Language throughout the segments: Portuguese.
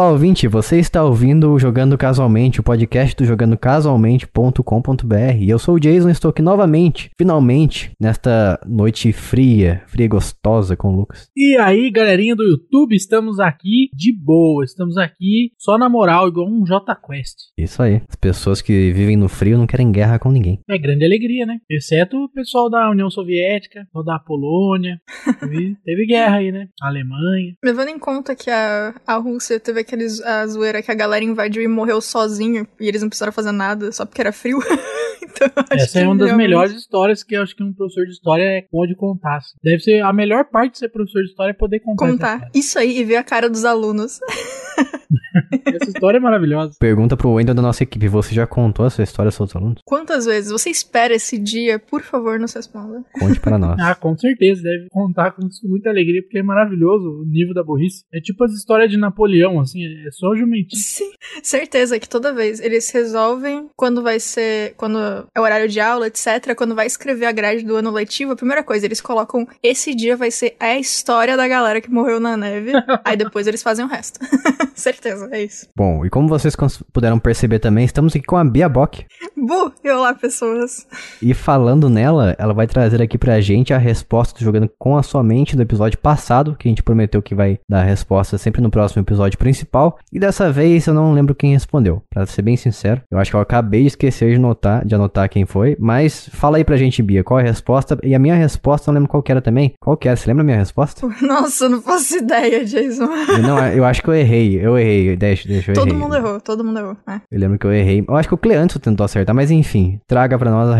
Olá, ouvinte, você está ouvindo o Jogando Casualmente, o podcast do jogandocasualmente.com.br. Eu sou o Jason, estou aqui novamente, finalmente, nesta noite fria, fria e gostosa com o Lucas. E aí, galerinha do YouTube, estamos aqui de boa, estamos aqui só na moral, igual um J Quest. Isso aí, as pessoas que vivem no frio não querem guerra com ninguém. É grande alegria, né? Exceto o pessoal da União Soviética, o da Polônia. Teve, teve guerra aí, né? A Alemanha. Levando em conta que a, a Rússia teve aqueles, a zoeira que a galera invadiu e morreu sozinho e eles não precisaram fazer nada só porque era frio. então, acho Essa é uma das realmente- melhores histórias que eu acho que um professor de história pode contar. assim. Deve ser a melhor parte de ser professor de história é poder contar. Contar isso aí e ver a cara dos alunos. Essa história é maravilhosa. Pergunta pro Wendel da nossa equipe, você já contou essa história aos seus alunos? Quantas vezes você espera esse dia? Por favor, nos responda. Conte para nós. Ah, com certeza, deve contar com muita alegria, porque é maravilhoso o nível da burrice. É tipo as histórias de Napoleão, assim, é só jumentinho. Sim, certeza que toda vez eles resolvem quando vai ser, quando é horário de aula, etc, quando vai escrever a grade do ano letivo, a primeira coisa, eles colocam esse dia vai ser a história da galera que morreu na neve, aí depois eles fazem o resto. certeza, é isso. Bom, e como vocês puderam perceber também, estamos aqui com a Bia Bock. Bu, e olá pessoas. E falando nela, ela vai trazer aqui pra gente a resposta do Jogando com a Sua Mente do episódio passado, que a gente prometeu que vai dar a resposta sempre no próximo episódio principal. E dessa vez eu não lembro quem respondeu. Pra ser bem sincero, eu acho que eu acabei de esquecer de anotar, de anotar quem foi. Mas fala aí pra gente, Bia, qual é a resposta? E a minha resposta, eu não lembro qual que era também. Qual que era? Você lembra a minha resposta? Nossa, eu não faço ideia, Jason. Eu não, eu acho que eu errei. Eu errei. Deixa, deixa eu Todo errei. mundo errou, todo mundo errou. É. Eu lembro que eu errei. Eu acho que o Cleanto tentou acertar, mas enfim. Traga pra nós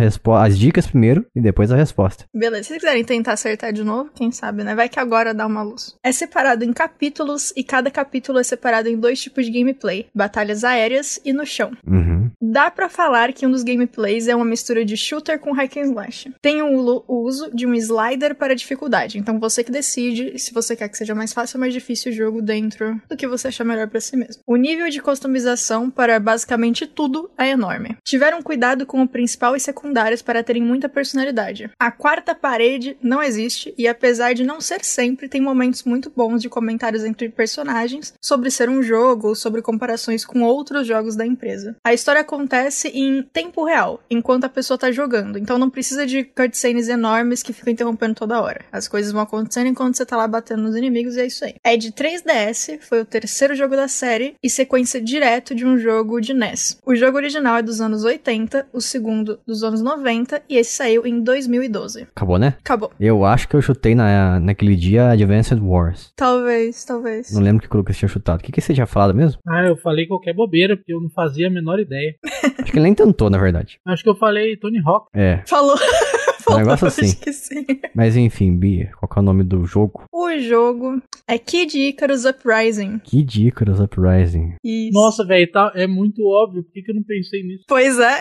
as dicas primeiro e depois a resposta. Beleza, se vocês quiserem tentar acertar de novo, quem sabe, né? Vai que agora dá uma luz. É separado em capítulos e cada capítulo é separado em dois tipos de gameplay: batalhas aéreas e no chão. Uhum. Dá pra falar que um dos gameplays é uma mistura de shooter com hack and slash. Tem o uso de um slider para dificuldade, então você que decide se você quer que seja mais fácil ou mais difícil o jogo dentro do que você achar melhor pra si mesmo. O nível de customização para basicamente tudo é enorme. Tiveram cuidado com o principal e secundários para terem muita personalidade. A quarta parede não existe e apesar de não ser sempre, tem momentos muito bons de comentários entre personagens sobre ser um jogo ou sobre comparações com outros jogos da empresa. A história acontece em tempo real, enquanto a pessoa tá jogando, então não precisa de cutscenes enormes que ficam interrompendo toda hora. As coisas vão acontecendo enquanto você tá lá batendo nos inimigos e é isso aí. É de 3DS, foi o terceiro jogo da série e sequência direto de um jogo de NES. O jogo original é dos anos 80, o segundo dos anos 90 e esse saiu em 2012. Acabou, né? Acabou. Eu acho que eu chutei na, naquele dia Advanced Wars. Talvez, talvez. Não lembro que Lucas tinha chutado. O que, que você tinha falado mesmo? Ah, eu falei qualquer bobeira, porque eu não fazia a menor ideia. Acho que ele nem tentou, na verdade. Acho que eu falei Tony Hawk. É. Falou. Um negócio assim. Acho que sim. Mas enfim, Bia, qual que é o nome do jogo? O jogo é Kid Icarus Uprising. Kid Icarus Uprising. Isso. Nossa, velho, tá, é muito óbvio. Por que, que eu não pensei nisso? Pois é.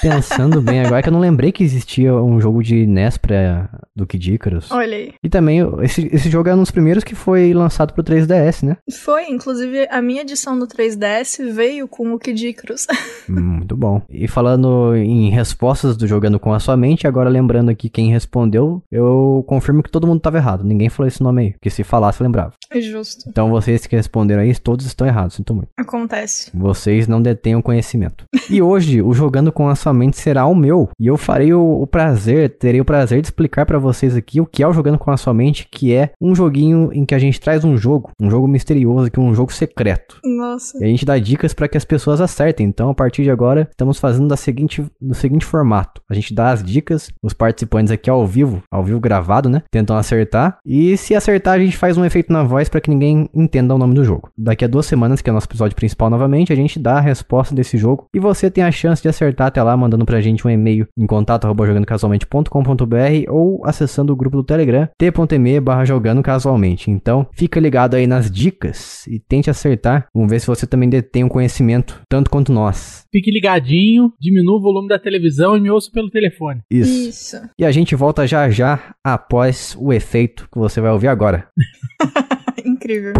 Pensando bem agora, é que eu não lembrei que existia um jogo de NES pra, do Kid Icarus. Olha aí. E também, esse, esse jogo é um dos primeiros que foi lançado pro 3DS, né? Foi, inclusive, a minha edição do 3DS veio com o Kid Icarus. Hum, Muito bom. E falando em respostas do Jogando com a Sua Mente, agora lembrando aqui quem respondeu, eu confirmo que todo mundo tava errado. Ninguém falou esse nome aí, porque se falasse, eu lembrava. É Justo. Então vocês que responderam aí, todos estão errados, sinto muito. Acontece. Vocês não detêm o conhecimento. E hoje, o Jogando com a Sua Mente será o meu. E eu farei o, o prazer, terei o prazer de explicar pra vocês aqui o que é o Jogando com a Sua Mente, que é um joguinho em que a gente traz um jogo, um jogo misterioso, que é um jogo secreto. Nossa. E a gente dá dicas para que as pessoas acertem. Então, a partir de agora, estamos fazendo da seguinte, do seguinte formato: a gente dá as dicas, os participantes aqui ao vivo, ao vivo gravado, né? Tentam acertar. E se acertar, a gente faz um efeito na voz para que ninguém entenda o nome do jogo. Daqui a duas semanas, que é o nosso episódio principal novamente, a gente dá a resposta desse jogo. E você tem a chance de acertar até lá, mandando pra gente um e-mail em contato arroba jogandocasualmente.com.br ou acessando o grupo do Telegram t.me barra jogando casualmente. Então, fica ligado aí nas dicas e tente acertar. Vamos ver se você também detém um conhecimento, tanto quanto nós. Fique ligadinho, diminua o volume da televisão e me ouça pelo telefone. Isso. Isso. E a gente volta já já após o efeito que você vai ouvir agora. Incrível.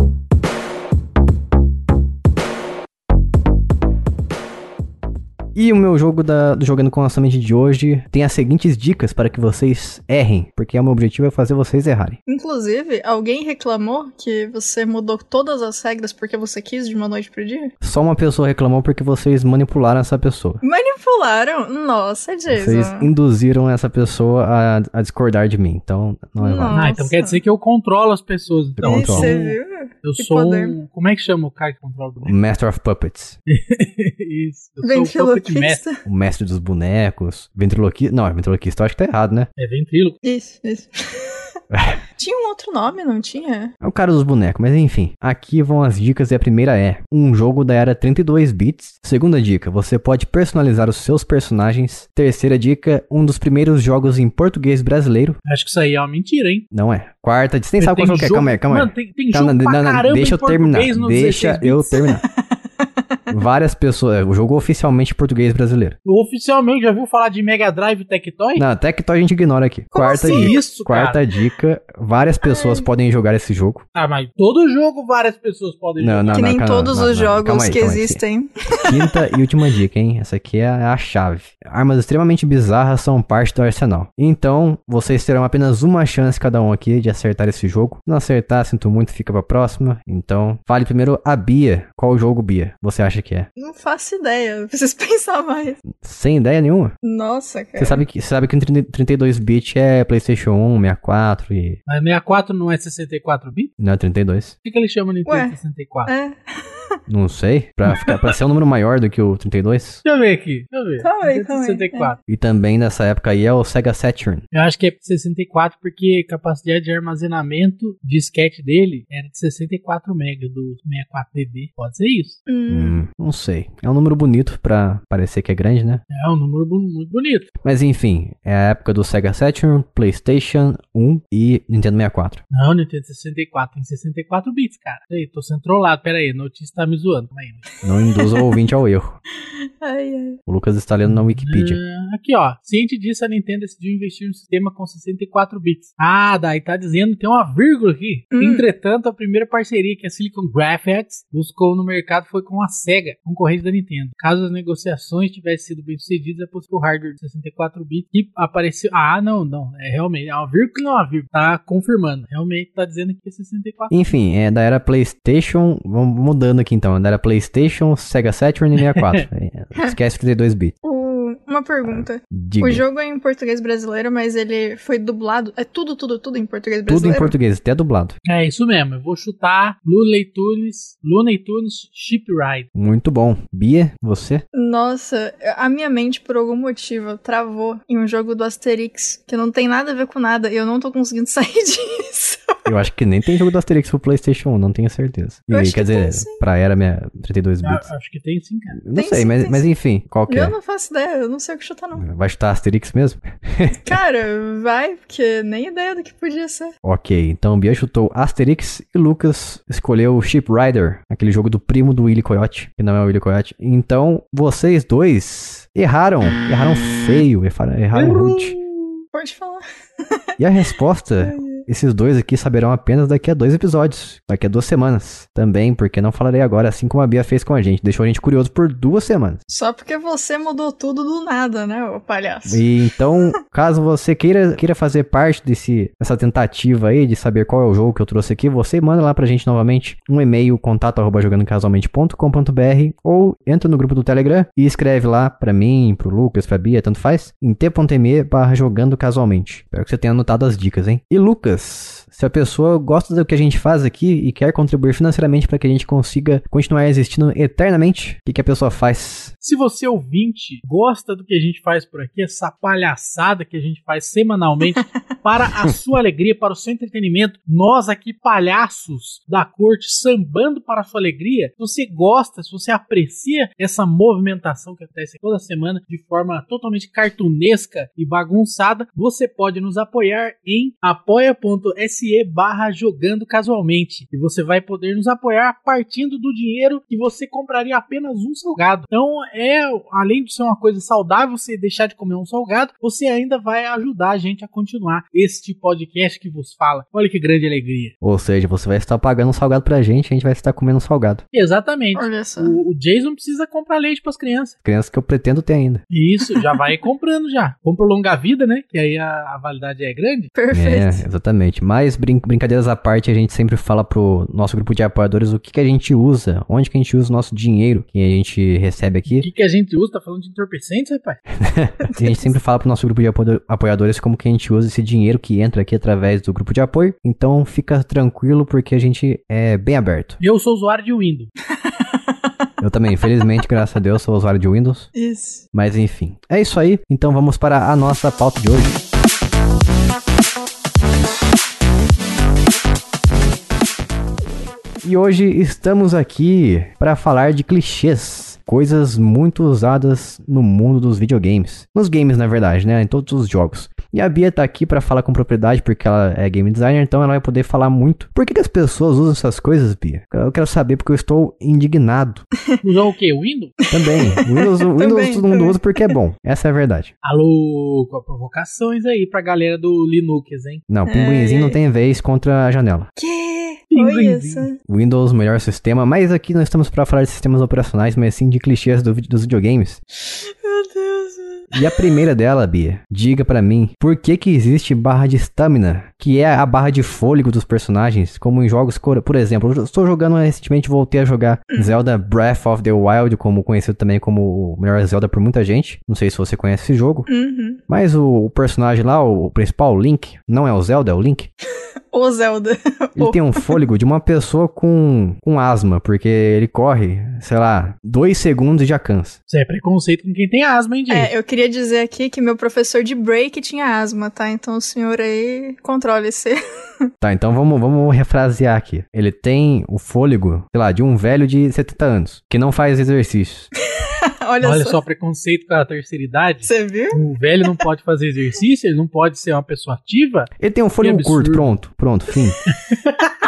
E o meu jogo da, do Jogando com a Mente de hoje tem as seguintes dicas para que vocês errem, porque o meu objetivo é fazer vocês errarem. Inclusive, alguém reclamou que você mudou todas as regras porque você quis de uma noite pro dia? Só uma pessoa reclamou porque vocês manipularam essa pessoa. Manipularam? Nossa, Jason. Vocês induziram essa pessoa a, a discordar de mim, então não é Não. válido. Ah, então quer dizer que eu controlo as pessoas. Então, sou, Você um- viu? eu Que sou poder. um. Como é que chama o cara que controla o? Master of Puppets. Isso. Eu sou o puppet Ventriloquista. O mestre dos bonecos. Ventriloquista. Não, ventriloquista eu acho que tá errado, né? É ventríloco. Isso, isso. tinha um outro nome, não tinha? É o cara dos bonecos, mas enfim. Aqui vão as dicas e a primeira é: um jogo da era 32 bits. Segunda dica: você pode personalizar os seus personagens. Terceira dica: um dos primeiros jogos em português brasileiro. Acho que isso aí é uma mentira, hein? Não é. Quarta, você nem sabe qual jogo que é. jogo- Calma aí, calma aí. Mano, tem, tem Calma, jogo pra não, não, caramba deixa eu terminar. Deixa 16 eu terminar. Várias pessoas. é, O jogo oficialmente português brasileiro. Oficialmente, já viu falar de Mega Drive e Tectoy? Não, até que a gente ignora aqui. Como Quarta assim? dica. Isso, Quarta cara. dica: várias pessoas podem jogar esse jogo. Ah, mas todo jogo várias pessoas podem Não, jogar. não, que nem calma, todos não, os não, jogos aí, que existem. Quinta e última dica, hein? Essa aqui é a chave. Armas extremamente bizarras são parte do arsenal. Então, vocês terão apenas uma chance cada um aqui de acertar esse jogo. Se não acertar, sinto muito, fica pra próxima. Então, fale primeiro a Bia. Qual jogo, Bia, você acha que é? Não faço ideia. Preciso pensar mais. Sem ideia nenhuma? Nossa, cara. Você sabe que, você sabe que um 32-bit é PlayStation 1, 64 e. Mas 64 não é 64 bits? Não é 32? Por que, que ele chama Nintendo Ué. 64? É, Não sei. Pra, ficar, pra ser um número maior do que o 32. Deixa eu ver aqui. Deixa eu ver. Calma aí, Nintendo calma aí. 64. E também nessa época aí é o Sega Saturn. Eu acho que é 64 porque a capacidade de armazenamento de disquete dele era de 64 MB do 64DD. Pode ser isso. hum, Hum, não sei. É um número bonito pra parecer que é grande, né? É um número muito bonito. Mas enfim, é a época do Sega Saturn, PlayStation 1 e Nintendo 64. Não, Nintendo 64 tem 64 bits, cara. Ei, tô sendo trollado. Pera aí, a notícia tá me zoando. Calma aí. Não induza o ouvinte ao erro. ai, ai. O Lucas está lendo na Wikipedia. Ah, aqui, ó. Ciente disso, a Nintendo decidiu investir no sistema com 64 bits. Ah, daí tá dizendo, tem uma vírgula aqui. Hum. Entretanto, a primeira parceria que a Silicon Graphics buscou no mercado foi com a Sega, concorrente da Nintendo. Caso as negociações tivessem sido bem sucedidas, é possível o hardware de 64 bits que apareceu. Ah, não, não. É realmente. É uma vírgula não é uma vírgula. Tá confirmando. Realmente tá dizendo que é 64. Enfim, é da era PlayStation. Vamos mudando aqui então. Era PlayStation, Sega Saturn e 64. É, Esquece 32 bits. Uma pergunta. Diga. O jogo é em português brasileiro, mas ele foi dublado. É tudo, tudo, tudo em português Tudo em brasileiro? português, até dublado. É isso mesmo. Eu vou chutar Looney Tunes, Looney Tunes Shipride. Muito bom. Bia, você? Nossa, a minha mente, por algum motivo, travou em um jogo do Asterix, que não tem nada a ver com nada, e eu não tô conseguindo sair disso. Eu acho que nem tem jogo do Asterix pro PlayStation 1, não tenho certeza. Eu E, quer que dizer, tem, sim. pra era minha 32 Ah, bits. acho que tem sim, cara. Não Tem sei, sim, mas, mas enfim, qual que Eu é? não faço ideia, eu não sei o que chutar, não. Vai chutar Asterix mesmo? Cara, vai, porque nem ideia do que podia ser. Ok, então Bia chutou Asterix e Lucas escolheu Ship Rider, aquele jogo do primo do Willy Coyote, que não é o Willy Coyote. Então, vocês dois erraram, erraram feio, erraram, erraram rude. Pode falar. E a resposta, esses dois aqui saberão apenas daqui a dois episódios, daqui a duas semanas. Também, porque não falarei agora, assim como a Bia fez com a gente, deixou a gente curioso por duas semanas. Só porque você mudou tudo do nada, né, ô palhaço? E então, caso você queira, queira fazer parte desse, dessa tentativa aí de saber qual é o jogo que eu trouxe aqui, você manda lá pra gente novamente um e-mail, contato arroba jogandocasualmente.com.br ou entra no grupo do Telegram e escreve lá pra mim, pro Lucas, pra Bia, tanto faz, em t.me barra jogando casualmente. Espero que você tenha anotado as dicas, hein? E Lucas, this. Se a pessoa gosta do que a gente faz aqui e quer contribuir financeiramente para que a gente consiga continuar existindo eternamente, o que, que a pessoa faz? Se você ouvinte gosta do que a gente faz por aqui, essa palhaçada que a gente faz semanalmente, para a sua alegria, para o seu entretenimento, nós aqui, palhaços da corte, sambando para a sua alegria, se você gosta, se você aprecia essa movimentação que acontece toda semana de forma totalmente cartunesca e bagunçada, você pode nos apoiar em apoia.se se barra jogando casualmente. E você vai poder nos apoiar partindo do dinheiro que você compraria apenas um salgado. Então, é além de ser uma coisa saudável, você deixar de comer um salgado, você ainda vai ajudar a gente a continuar este podcast que vos fala. Olha que grande alegria. Ou seja, você vai estar pagando um salgado pra gente, a gente vai estar comendo um salgado. Exatamente. Olha só. O, o Jason precisa comprar leite pras crianças. Crianças que eu pretendo ter ainda. Isso, já vai comprando já. Compra longa vida, né? Que aí a, a validade é grande. Perfeito. É, exatamente. Mas brin brincadeiras à parte, a gente sempre fala pro nosso grupo de apoiadores o que, que a gente usa, onde que a gente usa o nosso dinheiro que a gente recebe O aqui. que, que a gente usa? Tá falando de entorpecentes, rapaz? A gente sempre fala pro nosso grupo de apo- apoiadores como que a gente usa esse dinheiro que entra aqui através do grupo de apoio. Então fica tranquilo porque a gente é bem aberto. Eu sou usuário de Windows. Eu também, infelizmente, graças a Deus, sou usuário de Windows. Isso. Mas enfim, é isso aí. Então vamos para a nossa pauta de hoje. E hoje estamos aqui para falar de clichês, coisas muito usadas no mundo dos videogames. Nos games, na verdade, né? Em todos os jogos. E a Bia tá aqui para falar com propriedade porque ela é game designer, então ela vai poder falar muito. Por que, que as pessoas usam essas coisas, Bia? Eu quero saber porque eu estou indignado. Usou o quê? Windows? Também. Windows, Windows Também, todo mundo também. usa porque é bom. Essa é a verdade. Alô, com provocações aí pra galera do Linux, hein? Não, pinguinzinho não tem vez contra a janela. Que? Pinguinzinho. Windows, melhor sistema, mas aqui não estamos para falar de sistemas operacionais, mas sim de clichês do, dos videogames. E a primeira dela, Bia, diga pra mim, por que que existe barra de stamina, que é a barra de fôlego dos personagens, como em jogos, por exemplo, eu estou jogando recentemente, voltei a jogar Zelda Breath of the Wild, como conhecido também como o melhor Zelda por muita gente. Não sei se você conhece esse jogo, Uhum. mas o, o personagem lá, o principal, o Link, não é o Zelda, é o Link. O Zelda. Ele tem um fôlego de uma pessoa com, com asma, porque ele corre, sei lá, dois segundos e já cansa. Isso é preconceito com quem tem asma, hein, Jason? É, eu queria dizer aqui que meu professor de break tinha asma, tá? Então o senhor aí controle-se. Tá, então vamos, vamos refrasear aqui. Ele tem o fôlego, sei lá, de um velho de 70 anos, que não faz exercícios. Olha, Olha só. só, preconceito com a terceira idade. Você viu? O velho não pode fazer exercício, ele não pode ser uma pessoa ativa. Ele tem um fôlego curto, pronto, pronto, fim.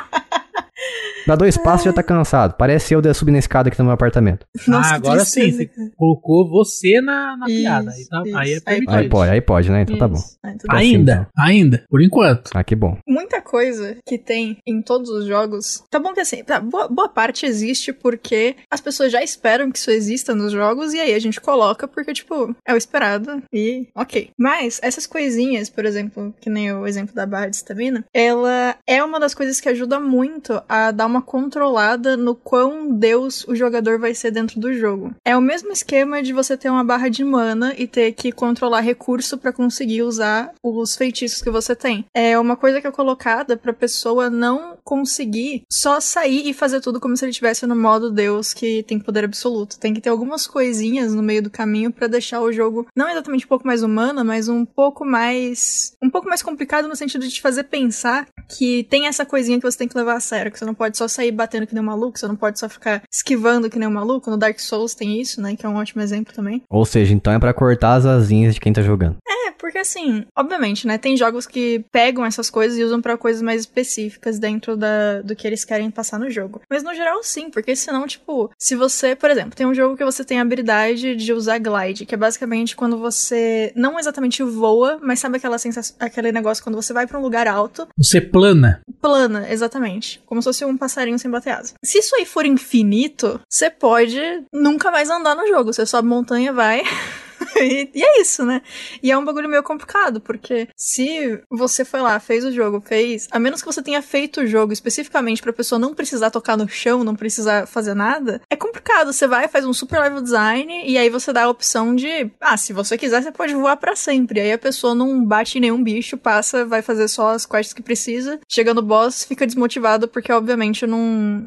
Dá dois passos e já tá cansado. Parece eu de subir na escada aqui no meu apartamento. Nossa, ah, agora sim, você colocou você na, na Isso, piada. Aí, tá, aí é Aí permitido. Aí pode, aí pode, né? Então tá bom. Isso. Ah, tudo Aí- bem. Ainda, ainda, por enquanto. Ah, que bom. Muita coisa que tem em todos os jogos. Tá bom que assim, tá, boa, boa parte existe porque as pessoas já esperam que isso exista nos jogos e aí a gente coloca porque, tipo, é o esperado e ok. Mas essas coisinhas, por exemplo, que nem o exemplo da barra de estamina, ela é uma das coisas que ajuda muito a dar uma controlada no quão Deus o jogador vai ser dentro do jogo. É o mesmo esquema de você ter uma barra de mana e ter que controlar recurso pra conseguir usar os feitiços que você tem. É uma coisa que é colocada pra pessoa não conseguir só sair e fazer tudo como se ele estivesse no modo Deus que tem poder absoluto. Tem que ter algumas coisinhas no meio do caminho pra deixar o jogo não exatamente um pouco mais humano, mas um pouco mais um pouco mais complicado no sentido de te fazer pensar que tem essa coisinha que você tem que levar a sério, que você não pode só sair batendo que nem um maluco, você não pode só ficar esquivando que nem um maluco. No Dark Souls tem isso, né, que é um ótimo exemplo também. Ou seja, então é pra cortar as asinhas de quem tá jogando. É, porque assim, obviamente, né? Tem jogos que pegam essas coisas e usam pra coisas mais específicas dentro da, do que eles querem passar no jogo. Mas no geral, sim, porque senão, tipo, se você, por exemplo, tem um jogo que você tem a habilidade de usar glide, que é basicamente quando você não exatamente voa, mas sabe aquela sensação, aquele negócio quando você vai pra um lugar alto, Você plana. plana, exatamente. Como se fosse um passarinho sem bater asa. Se isso aí for infinito, você pode nunca mais andar no jogo. Você sobe montanha, vai. E, e é isso, né? E é um bagulho meio complicado, porque se você foi lá, fez o jogo, fez. A menos que você tenha feito o jogo especificamente pra pessoa não precisar tocar no chão, não precisar fazer nada, é complicado. Você vai, faz um super level design, e aí você dá a opção de. Ah, se você quiser, você pode voar pra sempre. Aí a pessoa não bate nenhum bicho, passa, vai fazer só as quests que precisa. Chega no boss, fica desmotivado, porque obviamente não,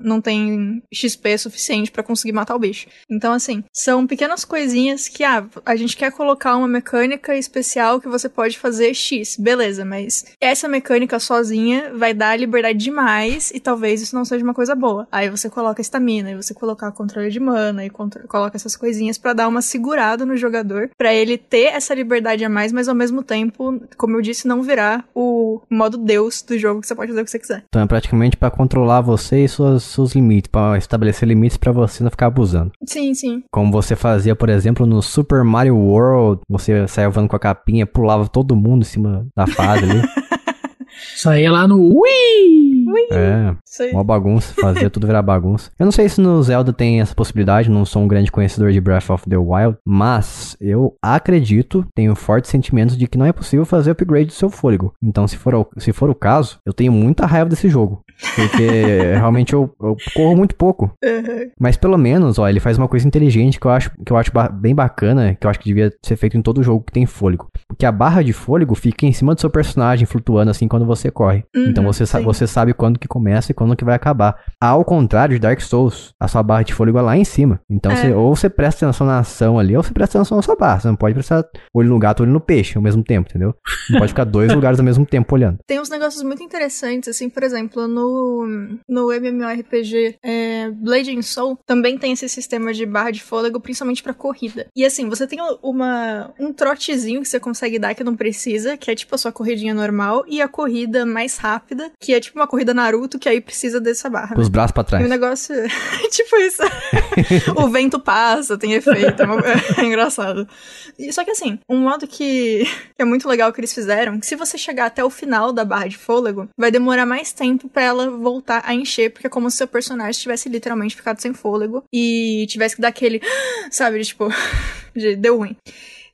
não tem XP suficiente pra conseguir matar o bicho. Então, assim, são pequenas coisinhas que, ah, a gente quer colocar uma mecânica especial que você pode fazer X, beleza, mas essa mecânica sozinha vai dar liberdade demais e talvez isso não seja uma coisa boa. Aí você coloca estamina, aí você coloca controle de mana e coloca essas coisinhas para dar uma segurada no jogador, para ele ter essa liberdade a mais, mas ao mesmo tempo, como eu disse, não virar o modo Deus do jogo que você pode fazer o que você quiser. Então é praticamente para controlar você e suas, seus limites, para estabelecer limites para você não ficar abusando. Sim, sim. Como você fazia, por exemplo, no Super Mario World, você saia voando com a capinha, pulava todo mundo em cima da fase ali. Saía lá no Wii! É, uma bagunça, fazia tudo virar bagunça. Eu não sei se no Zelda tem essa possibilidade, não sou um grande conhecedor de Breath of the Wild, mas eu acredito, tenho fortes sentimentos de que não é possível fazer upgrade do seu fôlego. Então, se for, o, se for o caso, eu tenho muita raiva desse jogo. Porque realmente eu, eu, corro muito pouco. Uhum. Mas pelo menos, ó, ele faz uma coisa inteligente que eu acho, que eu acho ba bem bacana, que eu acho que devia ser feito em todo jogo que tem fôlego. Porque a barra de fôlego fica em cima do seu personagem, flutuando assim quando você corre. Uhum, então você, sa você sabe quando que começa e quando que vai acabar. Ao contrário de Dark Souls, a sua barra de fôlego é lá em cima. Então É. você, ou você presta atenção na ação ali, ou você presta atenção na sua barra. Você não pode prestar olho no gato, olho no peixe ao mesmo tempo, entendeu? Não pode ficar dois lugares ao mesmo tempo olhando. Tem uns negócios muito interessantes, assim, por exemplo, no, no MMORPG é, Blade and Soul também tem esse sistema de barra de fôlego, principalmente pra corrida. E assim, você tem uma, um trotezinho que você consegue dar que não precisa, que é tipo a sua corridinha normal, e a corrida mais rápida, que é tipo uma corrida Naruto, que aí precisa dessa barra. Com os braços pra E trás. o negócio. tipo isso. o vento passa, tem efeito. É, uma- é engraçado. E, só que assim, um modo que que é muito legal que eles fizeram, que se você chegar até o final da barra de fôlego, vai demorar mais tempo pra ela voltar a encher, porque é como se seu personagem tivesse literalmente ficado sem fôlego e tivesse que dar aquele. Sabe, tipo. de deu ruim.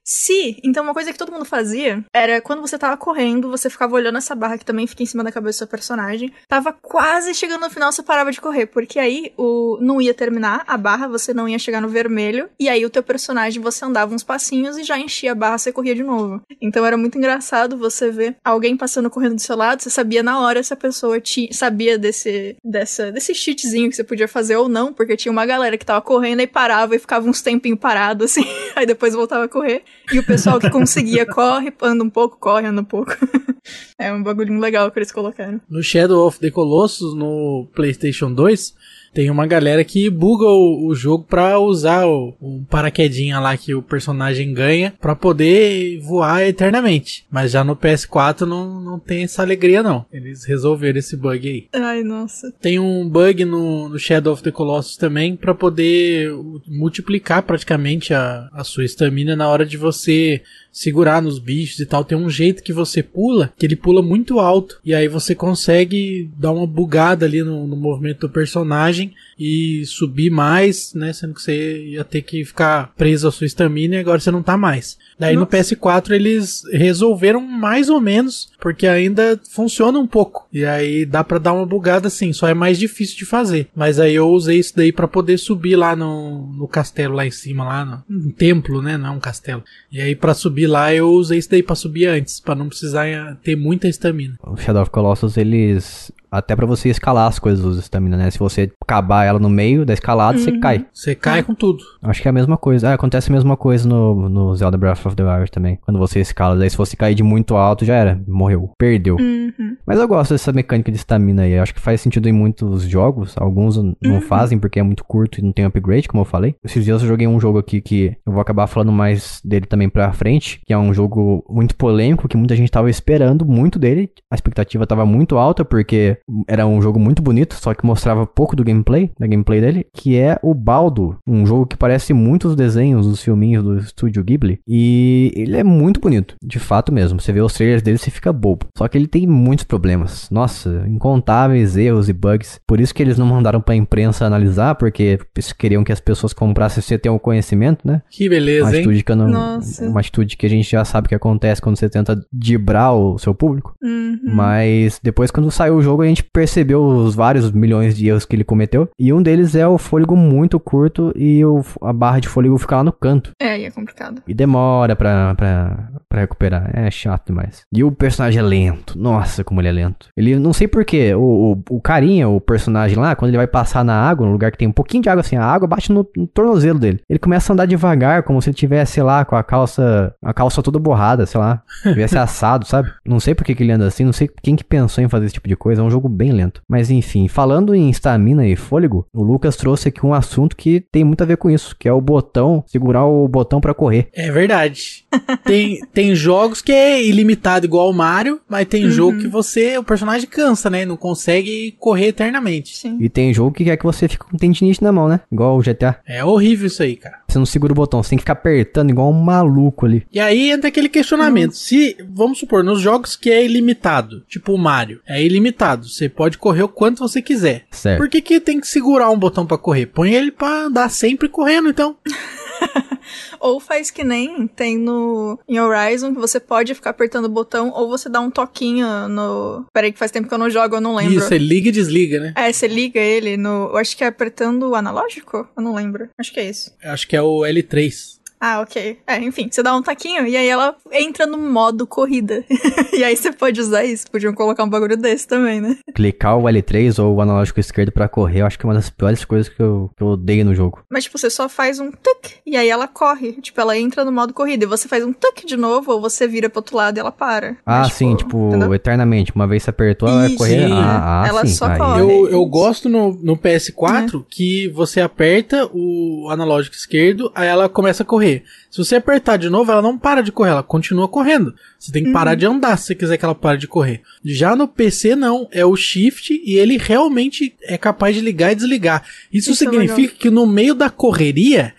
Se, então uma coisa que todo mundo fazia era quando você tava correndo, você ficava olhando essa barra que também fica em cima da cabeça do seu personagem, tava quase chegando no final, você parava de correr, porque aí o não ia terminar a barra, você não ia chegar no vermelho, e aí o teu personagem você andava uns passinhos e já enchia a barra, você corria de novo. Então era muito engraçado você ver alguém passando correndo do seu lado, você sabia na hora se a pessoa ti, sabia desse dessa desse cheatzinho que você podia fazer ou não, porque tinha uma galera que tava correndo e parava e ficava uns tempinho parado assim, aí depois voltava a correr. E o pessoal que conseguia corre, anda um pouco, corre, anda um pouco. é um bagulhinho legal que eles colocaram. No Shadow of the Colossus, no PlayStation 2, tem uma galera que buga o, o jogo pra usar o, o paraquedinha lá que o personagem ganha pra poder voar eternamente. Mas já no PS4 não, não tem essa alegria não. Eles resolveram esse bug aí. Ai, nossa. Tem um bug no, no Shadow of the Colossus também pra poder multiplicar praticamente a, a sua estamina na hora de você segurar nos bichos e tal. Tem um jeito que você pula, que ele pula muito alto. E aí você consegue dar uma bugada ali no, no movimento do personagem e subir mais, né? Sendo que você ia ter que ficar preso à sua estamina e agora você não tá mais. Daí no Nossa. PS4 eles resolveram mais ou menos, porque ainda funciona um pouco. E aí dá pra dar uma bugada assim, só é mais difícil de fazer. Mas aí eu usei isso daí pra poder subir lá no, no castelo lá em cima, lá no um templo, né? Não é um castelo. E aí pra subir lá eu usei isso daí pra subir antes, pra não precisar eh, ter muita estamina. O Shadow of Colossus, eles. Até pra você escalar as coisas usam estamina, né? Se você acabar ela no meio da escalada, você cai. Você cai com tudo. Acho que é a mesma coisa. Ah, acontece a mesma coisa no, no Zelda Breath of the Wild também. Quando você escala, daí se você cair de muito alto, já era. Morreu. Perdeu. Uhum. Mas eu gosto dessa mecânica de estamina aí. Eu acho que faz sentido em muitos jogos. Alguns não fazem porque é muito curto e não tem upgrade, como eu falei. Esses dias eu joguei um jogo aqui que eu vou acabar falando mais dele também pra frente. Que é um jogo muito polêmico, que muita gente tava esperando muito dele. A expectativa tava muito alta, porque era um jogo muito bonito, só que mostrava pouco do gameplay, da gameplay dele. Que é o Baldo. Um jogo que parece muito os desenhos dos filminhos do estúdio Ghibli. E ele é muito bonito, de fato mesmo. Você vê os trailers dele, você fica bobo. Só que ele tem muitos problemas. Nossa, incontáveis erros e bugs. Por isso que eles não mandaram pra imprensa analisar, porque eles queriam que as pessoas comprassem sem ter o conhecimento, né? Que Uma beleza, hein? atitude que eu não, Nossa. uma atitude que a gente já sabe que acontece quando você tenta dibrar o seu público. Uhum. Mas depois quando saiu o jogo, a gente claramente percebeu os vários milhões de erros que ele cometeu. E um deles é o fôlego muito curto e o, a barra de fôlego fica lá no canto. É, e é complicado. E demora pra, pra, pra recuperar. É chato demais. E o personagem é lento. Nossa, como ele é lento. Ele, não sei porquê, o, o, o carinha, o personagem lá, quando ele vai passar na água, no lugar que tem um pouquinho de água assim, a água bate no, no tornozelo dele. Ele começa a andar devagar, como se ele tivesse, sei lá, com a calça, a calça toda borrada, sei lá. Tivesse assado, sabe? Não sei por que, que ele anda assim, não sei quem que pensou em fazer esse tipo de coisa. É um jogo bem lento. Mas enfim, falando em estamina e fôlego, o Lucas trouxe aqui um assunto que tem muito a ver com isso, que é o botão, segurar o botão pra correr. É verdade. tem, tem jogos que é ilimitado igual o Mario, mas tem jogo que você, o personagem cansa, né? Não consegue correr eternamente. Sim. E tem jogo que quer que você fique com tendinite na mão, né? Igual o GTA. É horrível isso aí, cara. Você não segura o botão, você tem que ficar apertando igual um maluco ali. E aí entra aquele questionamento. Se, vamos supor, nos jogos que é ilimitado, tipo o Mario, é ilimitado. Você pode correr o quanto você quiser. Certo. Por que, que tem que segurar um botão pra correr? Põe ele pra andar sempre correndo, então. Ou faz que nem tem no em Horizon, que você pode ficar apertando o botão, ou você dá um toquinho no. Peraí, que faz tempo que eu não jogo, eu não lembro. Isso, ele liga e desliga, né? É, você liga ele no. Eu acho que é apertando o analógico? Eu não lembro. Acho que é isso. Eu Acho que é o L3. Ah, ok. É, enfim, você dá um taquinho e aí ela entra no modo corrida. e aí você pode usar isso. Podiam colocar um bagulho desse também, né? Clicar o L3 ou o analógico esquerdo pra correr, eu acho que é uma das piores coisas que eu, que eu odeio no jogo. Mas, tipo, você só faz um tuc e aí ela corre. Tipo, ela entra no modo corrida. E você faz um tuc de novo, ou você vira pro outro lado e ela para. Ah, Mas, sim, tipo, entendeu? eternamente. Uma vez você apertou, ela vai correr. sim. Ah, ah, Ela sim. só Aí- corre. Eu, eu gosto no, no PS4 que você aperta o analógico esquerdo, aí ela começa a correr. Se você apertar de novo, ela não para de correr, ela continua correndo. Você tem que parar de andar se você quiser que ela pare de correr. Já no PC, não. É o Shift e ele realmente é capaz de ligar e desligar. Isso, Isso é significa legal. que no meio da correria,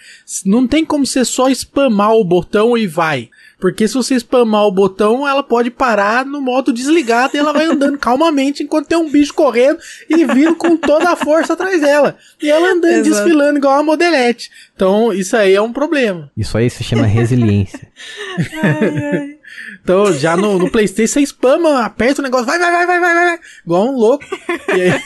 não tem como você só spamar o botão e vai. Porque se você spamar o botão, ela pode parar no modo desligado e ela vai andando calmamente enquanto tem um bicho correndo e vindo com toda a força atrás dela. E ela andando, Exato. desfilando igual uma modelete. Então, isso aí é um problema. Isso aí se chama resiliência. Então, já no, no Playstation, você spama, aperta o negócio, vai, vai, vai, vai, vai, vai, vai, igual um louco. E aí,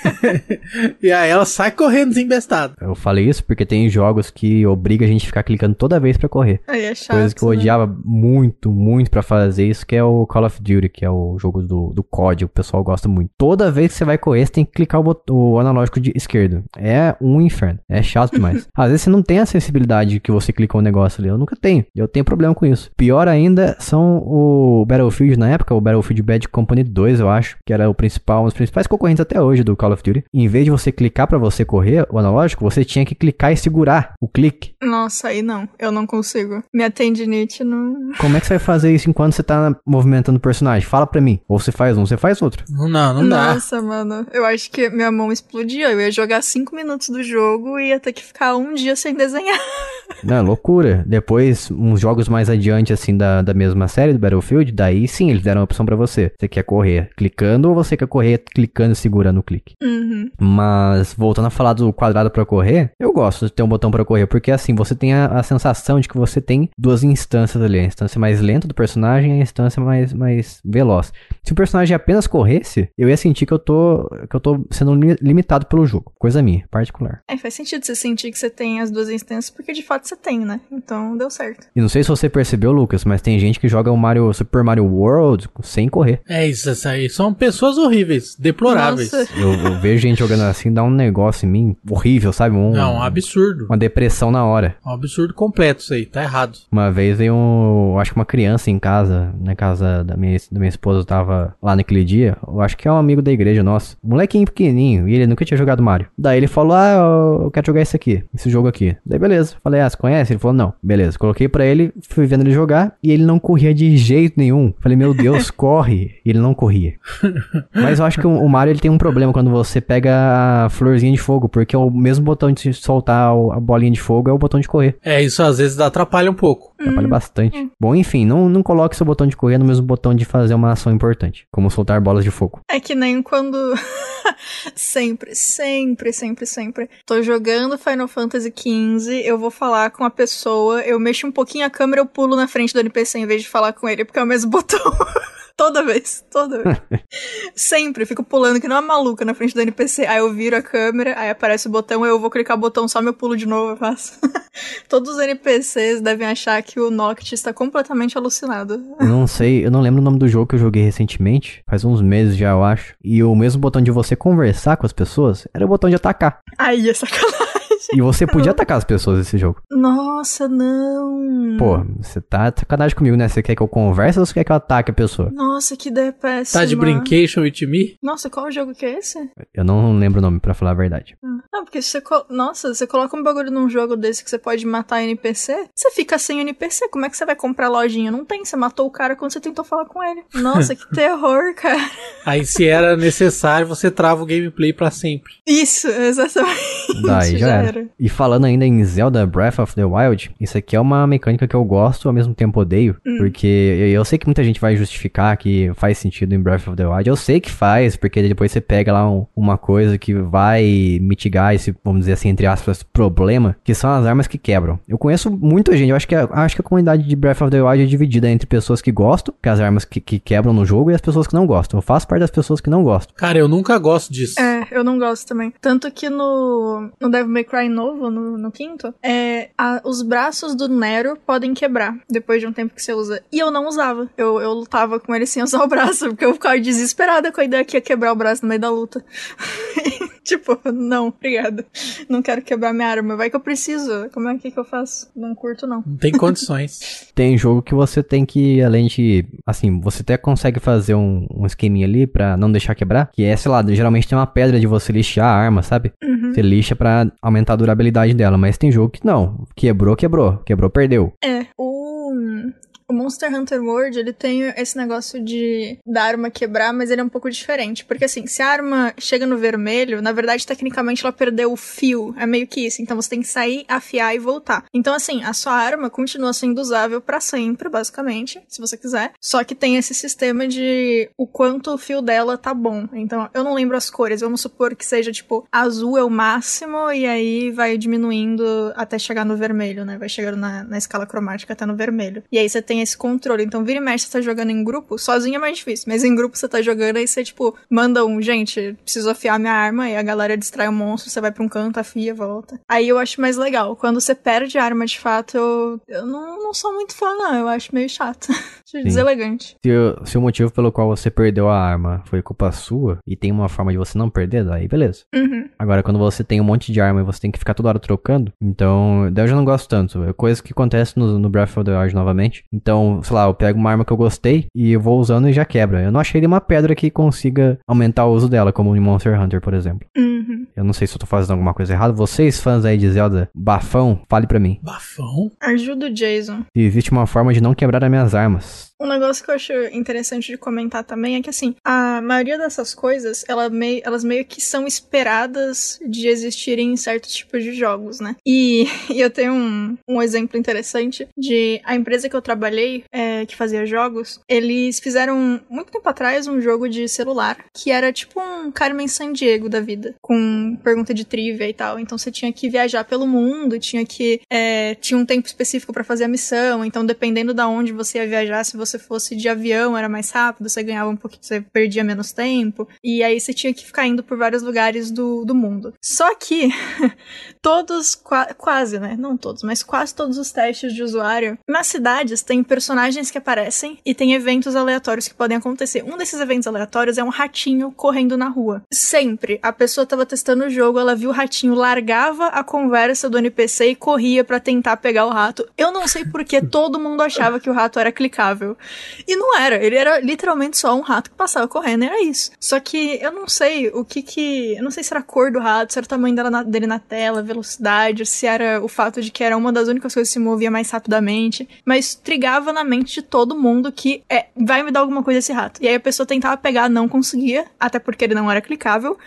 e aí ela sai correndo desembestada. Eu falei isso porque tem jogos que obriga a gente a ficar clicando toda vez pra correr. Aí é chato. Coisa que eu né? odiava muito, muito pra fazer isso, que é o Call of Duty, que é o jogo do, do COD, o pessoal gosta muito. Toda vez que você vai correr, você tem que clicar o, bot- o analógico de esquerdo. É um inferno. É chato demais. Às vezes você não tem a sensibilidade que você clicou um negócio ali. Eu nunca tenho. Eu tenho problema com isso. Pior ainda são o Battlefield na época, o Battlefield Bad Company 2, eu acho, que era o principal, um dos principais concorrentes até hoje do Call of Duty. Em vez de você clicar pra você correr, o analógico, você tinha que clicar e segurar o clique. Nossa, aí não. Eu não consigo. Minha tendinite não. Como é que você vai fazer isso enquanto você tá movimentando o personagem? Fala pra mim. Ou você faz um, você faz outro. Não, não, não dá. Nossa, mano. Eu acho que minha mão explodia. Eu ia jogar cinco minutos do jogo e ia ter que ficar um dia sem desenhar. Não, é loucura. Depois, uns jogos mais adiante, assim, da, da mesma série do Battlefield, daí sim, eles deram a opção pra você. Você quer correr clicando ou você quer correr clicando e segurando o clique? Uhum. Mas, voltando a falar do quadrado pra correr, eu gosto de ter um botão pra correr, porque assim, você tem a, a sensação de que você tem duas instâncias ali. A instância mais lenta do personagem e a instância mais, mais veloz. Se o personagem apenas corresse, eu ia sentir que eu tô, que eu tô sendo li- limitado pelo jogo. Coisa minha, particular. É, faz sentido você sentir que você tem as duas instâncias, porque de fato você tem, né? Então deu certo. E não sei se você percebeu, Lucas, mas tem gente que joga o Mario, Super Mario World sem correr. É isso, isso aí. São pessoas horríveis, deploráveis. Eu, eu vejo gente jogando assim, dá um negócio em mim horrível, sabe? Um, É um absurdo. uma depressão na hora. Um absurdo completo isso aí, tá errado. Uma vez veio, um, acho que uma criança em casa, na casa da minha, da minha esposa, eu tava lá naquele dia. Eu acho que é um amigo da igreja nosso. Molequinho pequenininho, e ele nunca tinha jogado Mario. Daí ele falou: Ah, eu, eu quero jogar esse aqui, esse jogo aqui. Daí beleza. Falei: Ah, você conhece? Ele falou: Não, beleza. Coloquei pra ele, fui vendo ele jogar, e ele não corria de jeito nenhum. Falei: Meu Deus, corre. E ele não corria. Mas eu acho que o, Mario ele tem um problema quando você pega a florzinha de fogo, porque o mesmo botão de soltar a bolinha de fogo é o botão de correr. É, isso às vezes atrapalha um pouco. Atrapalha bastante. Bom, enfim, não, não coloque seu botão de correr no mesmo botão de fazer uma ação importante, como soltar bolas de fogo. É que nem quando. sempre, sempre, sempre, sempre. Tô jogando Final Fantasy XV, eu vou falar com a pessoa, eu mexo um pouquinho a câmera, eu pulo na frente do NPC em vez de falar com ele, porque é o mesmo botão. toda vez, toda vez. Sempre, fico pulando que não é maluca na frente do NPC. Aí eu viro a câmera, aí aparece o botão, eu vou clicar o botão, só meu pulo de novo, eu faço. Todos os NPCs devem achar que o Noct está completamente alucinado. Eu não sei, eu não lembro o nome do jogo que eu joguei recentemente, faz uns meses já, eu acho. E o mesmo botão de você conversar com as pessoas era o botão de atacar. Aí é sacanagem. E você podia atacar as pessoas nesse jogo. Nossa, não. Pô, você tá de sacanagem comigo, né? Você quer que eu converse ou você quer que eu ataque a pessoa? Nossa, que ideia péssima. Tá de brincation with me? Nossa, qual jogo que é esse? Eu não lembro o nome, pra falar a verdade. Não, porque se você. co- Nossa, você coloca um bagulho num jogo desse que você pode matar NPC, você fica sem NPC. Como é que você vai comprar lojinha? Não tem, você matou o cara quando você tentou falar com ele. Nossa, que terror, cara. Aí se era necessário, você trava o gameplay pra sempre. Isso, exatamente. Daí já, já era. era. E falando ainda em Zelda Breath of the Wild, isso aqui é uma mecânica que eu gosto, ao mesmo tempo odeio. Porque eu, eu sei que muita gente vai justificar que faz sentido em Breath of the Wild. Eu sei que faz, porque depois você pega lá um- uma coisa que vai mitigar esse, vamos dizer assim, entre aspas, problema, que são as armas que quebram. Eu conheço muita gente, eu acho que a, acho que a comunidade de Breath of the Wild é dividida entre pessoas que gostam, que as armas que, que quebram no jogo, e as pessoas que não gostam. Eu faço parte das pessoas que não gostam. Cara, eu nunca gosto disso. É, eu não gosto também. Tanto que no, no Devil May Cry novo, no, no quinto, é, a- os braços do Nero podem quebrar depois de um tempo que você usa. E eu não usava. Eu, eu lutava com ele sem usar o braço, porque eu ficava desesperada com a ideia que ia quebrar o braço no meio da luta. tipo, não, obrigada. Não quero quebrar minha arma. Vai que eu preciso. Como é que, que eu faço? Não curto, não. Não tem condições. Tem jogo que você tem que, além de. Assim, você até consegue fazer um, um esqueminha ali pra não deixar quebrar. Que é, sei lá, geralmente tem uma pedra de você lixar a arma, sabe? Você lixa pra aumentar a durabilidade dela. Mas tem jogo que não. Quebrou, quebrou. Quebrou, perdeu. É, o, o Monster Hunter World, ele tem esse negócio de da arma quebrar, mas ele é um pouco diferente. Porque assim, se a arma chega no vermelho, na verdade, tecnicamente ela perdeu o fio. É meio que isso. Então você tem que sair, afiar e voltar. Então, assim, a sua arma continua sendo usável pra sempre, basicamente, se você quiser. Só que tem esse sistema de o quanto o fio dela tá bom. Então, eu não lembro as cores. Vamos supor que seja, tipo, azul é o máximo, e aí vai diminuindo até chegar no vermelho, né? Vai chegando na, na escala cromática até no vermelho. E aí você tem esse controle. Então, vira e mexe, você tá jogando em grupo, sozinho é mais difícil. Mas em grupo você tá jogando, aí você, tipo, manda um, gente, preciso afiar minha arma, e a galera distrai o monstro, você vai pra um canto, afia, volta. Aí eu acho mais legal. Quando você perde a arma de fato, eu, eu não, não sou muito fã, não. Eu acho meio chato. deselegante. Se, o- se o motivo pelo qual você perdeu a arma foi culpa sua e tem uma forma de você não perder, daí beleza. Uhum. Agora, quando você tem um monte de arma e você tem que ficar toda hora trocando, então, daí eu já não gosto tanto. É coisa que acontece no, no Breath of the Wild novamente. Então, sei lá, eu pego uma arma que eu gostei e eu vou usando e já quebra. Eu não achei nenhuma pedra que consiga aumentar o uso dela, como em Monster Hunter, por exemplo. Uhum. Eu não sei se eu tô fazendo alguma coisa errada. Vocês, fãs aí de Zelda, bafão, fale pra mim. Bafão? Ajuda o Jason. Se existe uma forma de não quebrar as minhas armas. Um negócio que eu acho interessante de comentar também é que, assim, a maioria dessas coisas, ela mei- elas meio que são esperadas de existirem em certos tipos de jogos, né? E, e eu tenho um, um exemplo interessante de a empresa que eu trabalhei, é, que fazia jogos, eles fizeram, muito tempo atrás, um jogo de celular que era tipo um Carmen Sandiego da vida, com pergunta de trivia e tal. Então você tinha que viajar pelo mundo, tinha que. é, tinha um tempo específico pra fazer a missão, então dependendo da onde você ia viajar, se você fosse de avião era mais rápido, você ganhava um pouquinho, você perdia menos tempo. E aí você tinha que ficar indo por vários lugares do, do mundo. Só que todos, qua- quase, né? Não todos, mas quase todos os testes de usuário nas cidades tem personagens que aparecem e tem eventos aleatórios que podem acontecer. Um desses eventos aleatórios é um ratinho correndo na rua. Sempre a pessoa tava testando o jogo, ela viu o ratinho, largava a conversa do NPC e corria pra tentar pegar o rato. Eu não sei porque todo mundo achava que o rato era clicável. E não era, ele era literalmente só um rato que passava correndo, era isso. Só que eu não sei o que que. Eu não sei se era a cor do rato, se era o tamanho dela na- dele na tela, velocidade, se era o fato de que era uma das únicas coisas que se movia mais rapidamente. Mas trigava na mente de todo mundo que é, vai me dar alguma coisa esse rato. E aí a pessoa tentava pegar, não conseguia, até porque ele não era clicável.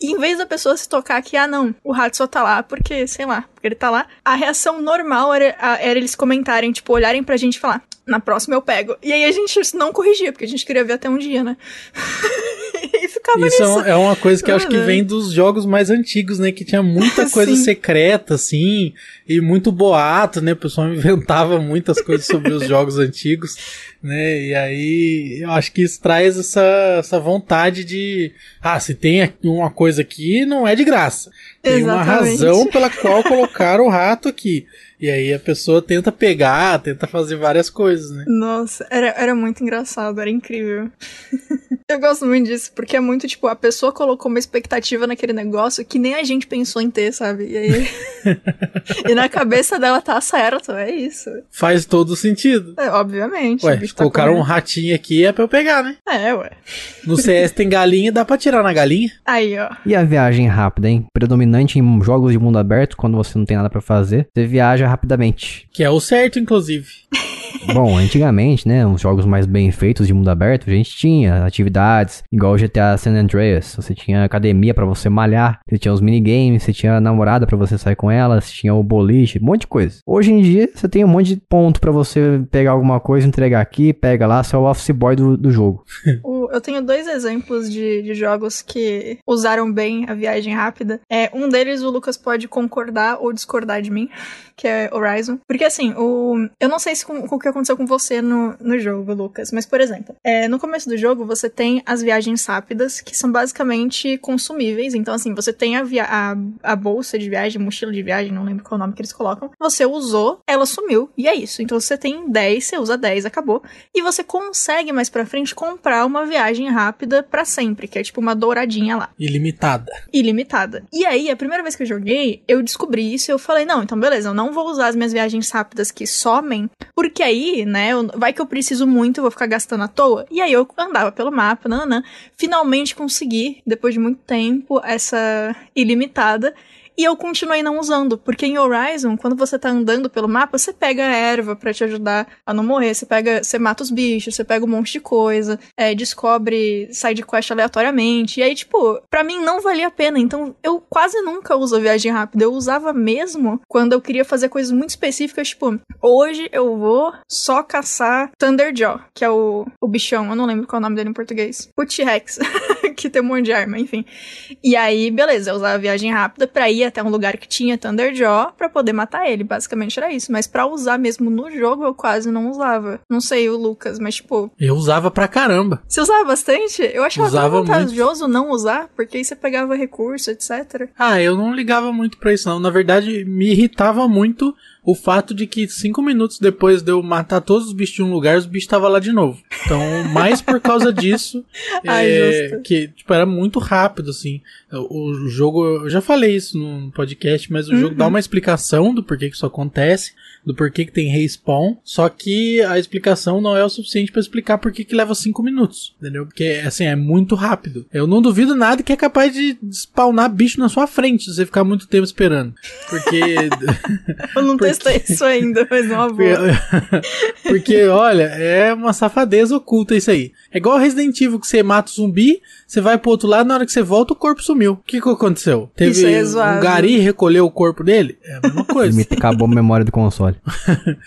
E em vez da pessoa se tocar que, ah, não, o rato só tá lá porque, sei lá, porque ele tá lá, a reação normal era, era eles comentarem, tipo, olharem pra gente e falar. Na próxima eu pego. E aí a gente não corrigia, porque a gente queria ver até um dia, né? e ficava Isso é nisso. é uma coisa que eu acho que vem dos jogos mais antigos, né? Que tinha muita coisa Sim. secreta, assim, e muito boato, né? O pessoal inventava muitas coisas sobre os jogos antigos, né? E aí eu acho que isso traz essa, essa vontade de. Ah, se tem uma coisa aqui, não é de graça. Tem uma Exatamente. razão pela qual colocaram o rato aqui. E aí a pessoa tenta pegar, tenta fazer várias coisas, né? Nossa, era, era muito engraçado, era incrível. eu gosto muito disso, porque é muito tipo, a pessoa colocou uma expectativa naquele negócio que nem a gente pensou em ter, sabe? E aí. e na cabeça dela tá certo, é isso. Faz todo sentido. É, obviamente. Ué, tá colocaram um ratinho aqui é pra eu pegar, né? É, ué. No CS tem galinha, dá pra tirar na galinha. Aí, ó. E a viagem rápida, hein? Predominante em jogos de mundo aberto, quando você não tem nada pra fazer, você viaja rapidamente. Que é o certo, inclusive. Bom, antigamente, né, uns jogos mais bem feitos de mundo aberto, a gente tinha atividades, igual o GTA San Andreas, você tinha academia pra você malhar, você tinha os minigames, você tinha namorada pra você sair com ela, você tinha o boliche, um monte de coisa. Hoje em dia, você tem um monte de ponto pra você pegar alguma coisa, entregar aqui, pega lá, você é o office boy do, do jogo. Eu tenho dois exemplos de, de jogos que usaram bem a viagem rápida. É, um deles o Lucas pode concordar ou discordar de mim, que é Horizon. Porque assim, o, eu não sei se com, com que aconteceu com você no, no jogo, Lucas, mas por exemplo, é, no começo do jogo você tem as viagens rápidas, que são basicamente consumíveis. Então, assim, você tem a, a, a bolsa de viagem, mochila de viagem, não lembro qual é o nome que eles colocam. Você usou, ela sumiu, e é isso. Então você tem 10, você usa 10, acabou. E você consegue mais pra frente comprar uma viagem rápida pra sempre, que é tipo uma douradinha lá, Ilimitada. ilimitada. E aí, a primeira vez que eu joguei, eu descobri isso e eu falei: não, então beleza, eu não vou usar as minhas viagens rápidas que somem, porque aí, né, vai que eu preciso muito, eu vou ficar gastando à toa. E aí eu andava pelo mapa, nananã, finalmente consegui, depois de muito tempo, essa ilimitada. E eu continuei não usando, porque em Horizon, quando você tá andando pelo mapa, você pega a erva pra te ajudar a não morrer, você pega, você mata os bichos, você pega um monte de coisa, é, descobre side quest aleatoriamente, e aí, tipo, pra mim não valia a pena, então eu quase nunca uso a viagem rápida, eu usava mesmo quando eu queria fazer coisas muito específicas, tipo, hoje eu vou só caçar Thunderjaw, que é o, o bichão, eu não lembro qual é o nome dele em português, o T-Rex, que tem um monte de arma, enfim. E aí, beleza, eu usava a viagem rápida pra ir até um lugar que tinha Thunderjaw pra poder matar ele. Basicamente era isso. Mas pra usar mesmo no jogo, eu quase não usava. Não sei o Lucas, mas tipo, Eu usava pra caramba. você usava bastante? Eu achava Usava tão vantajoso não usar, porque aí você pegava recurso, etc. Ah, eu não ligava muito pra isso, não. Na verdade, me irritava muito o fato de que cinco minutos depois de eu matar todos os bichos de um lugar, os bichos estavam lá de novo. Então, mais por causa disso, Ai, é, que tipo, era muito rápido, assim. O, o jogo, eu já falei isso no podcast, mas o Uhum. jogo dá uma explicação do porquê que isso acontece, do porquê que tem respawn, só que a explicação não é o suficiente pra explicar por que que leva cinco minutos, entendeu? Porque, assim, é muito rápido. Eu não duvido nada que é capaz de spawnar bicho na sua frente se você ficar muito tempo esperando. Porque... Eu não Porque- testei isso ainda, mas não vou. Porque, olha, é uma safadeza oculta isso aí. É igual Resident Evil que você mata o zumbi, você vai pro outro lado, na hora que você volta, o corpo sumiu. O que que aconteceu? Teve Isso aí é zoado. um gari recolheu o corpo dele? É a mesma coisa. Limita- Acabou a memória do console.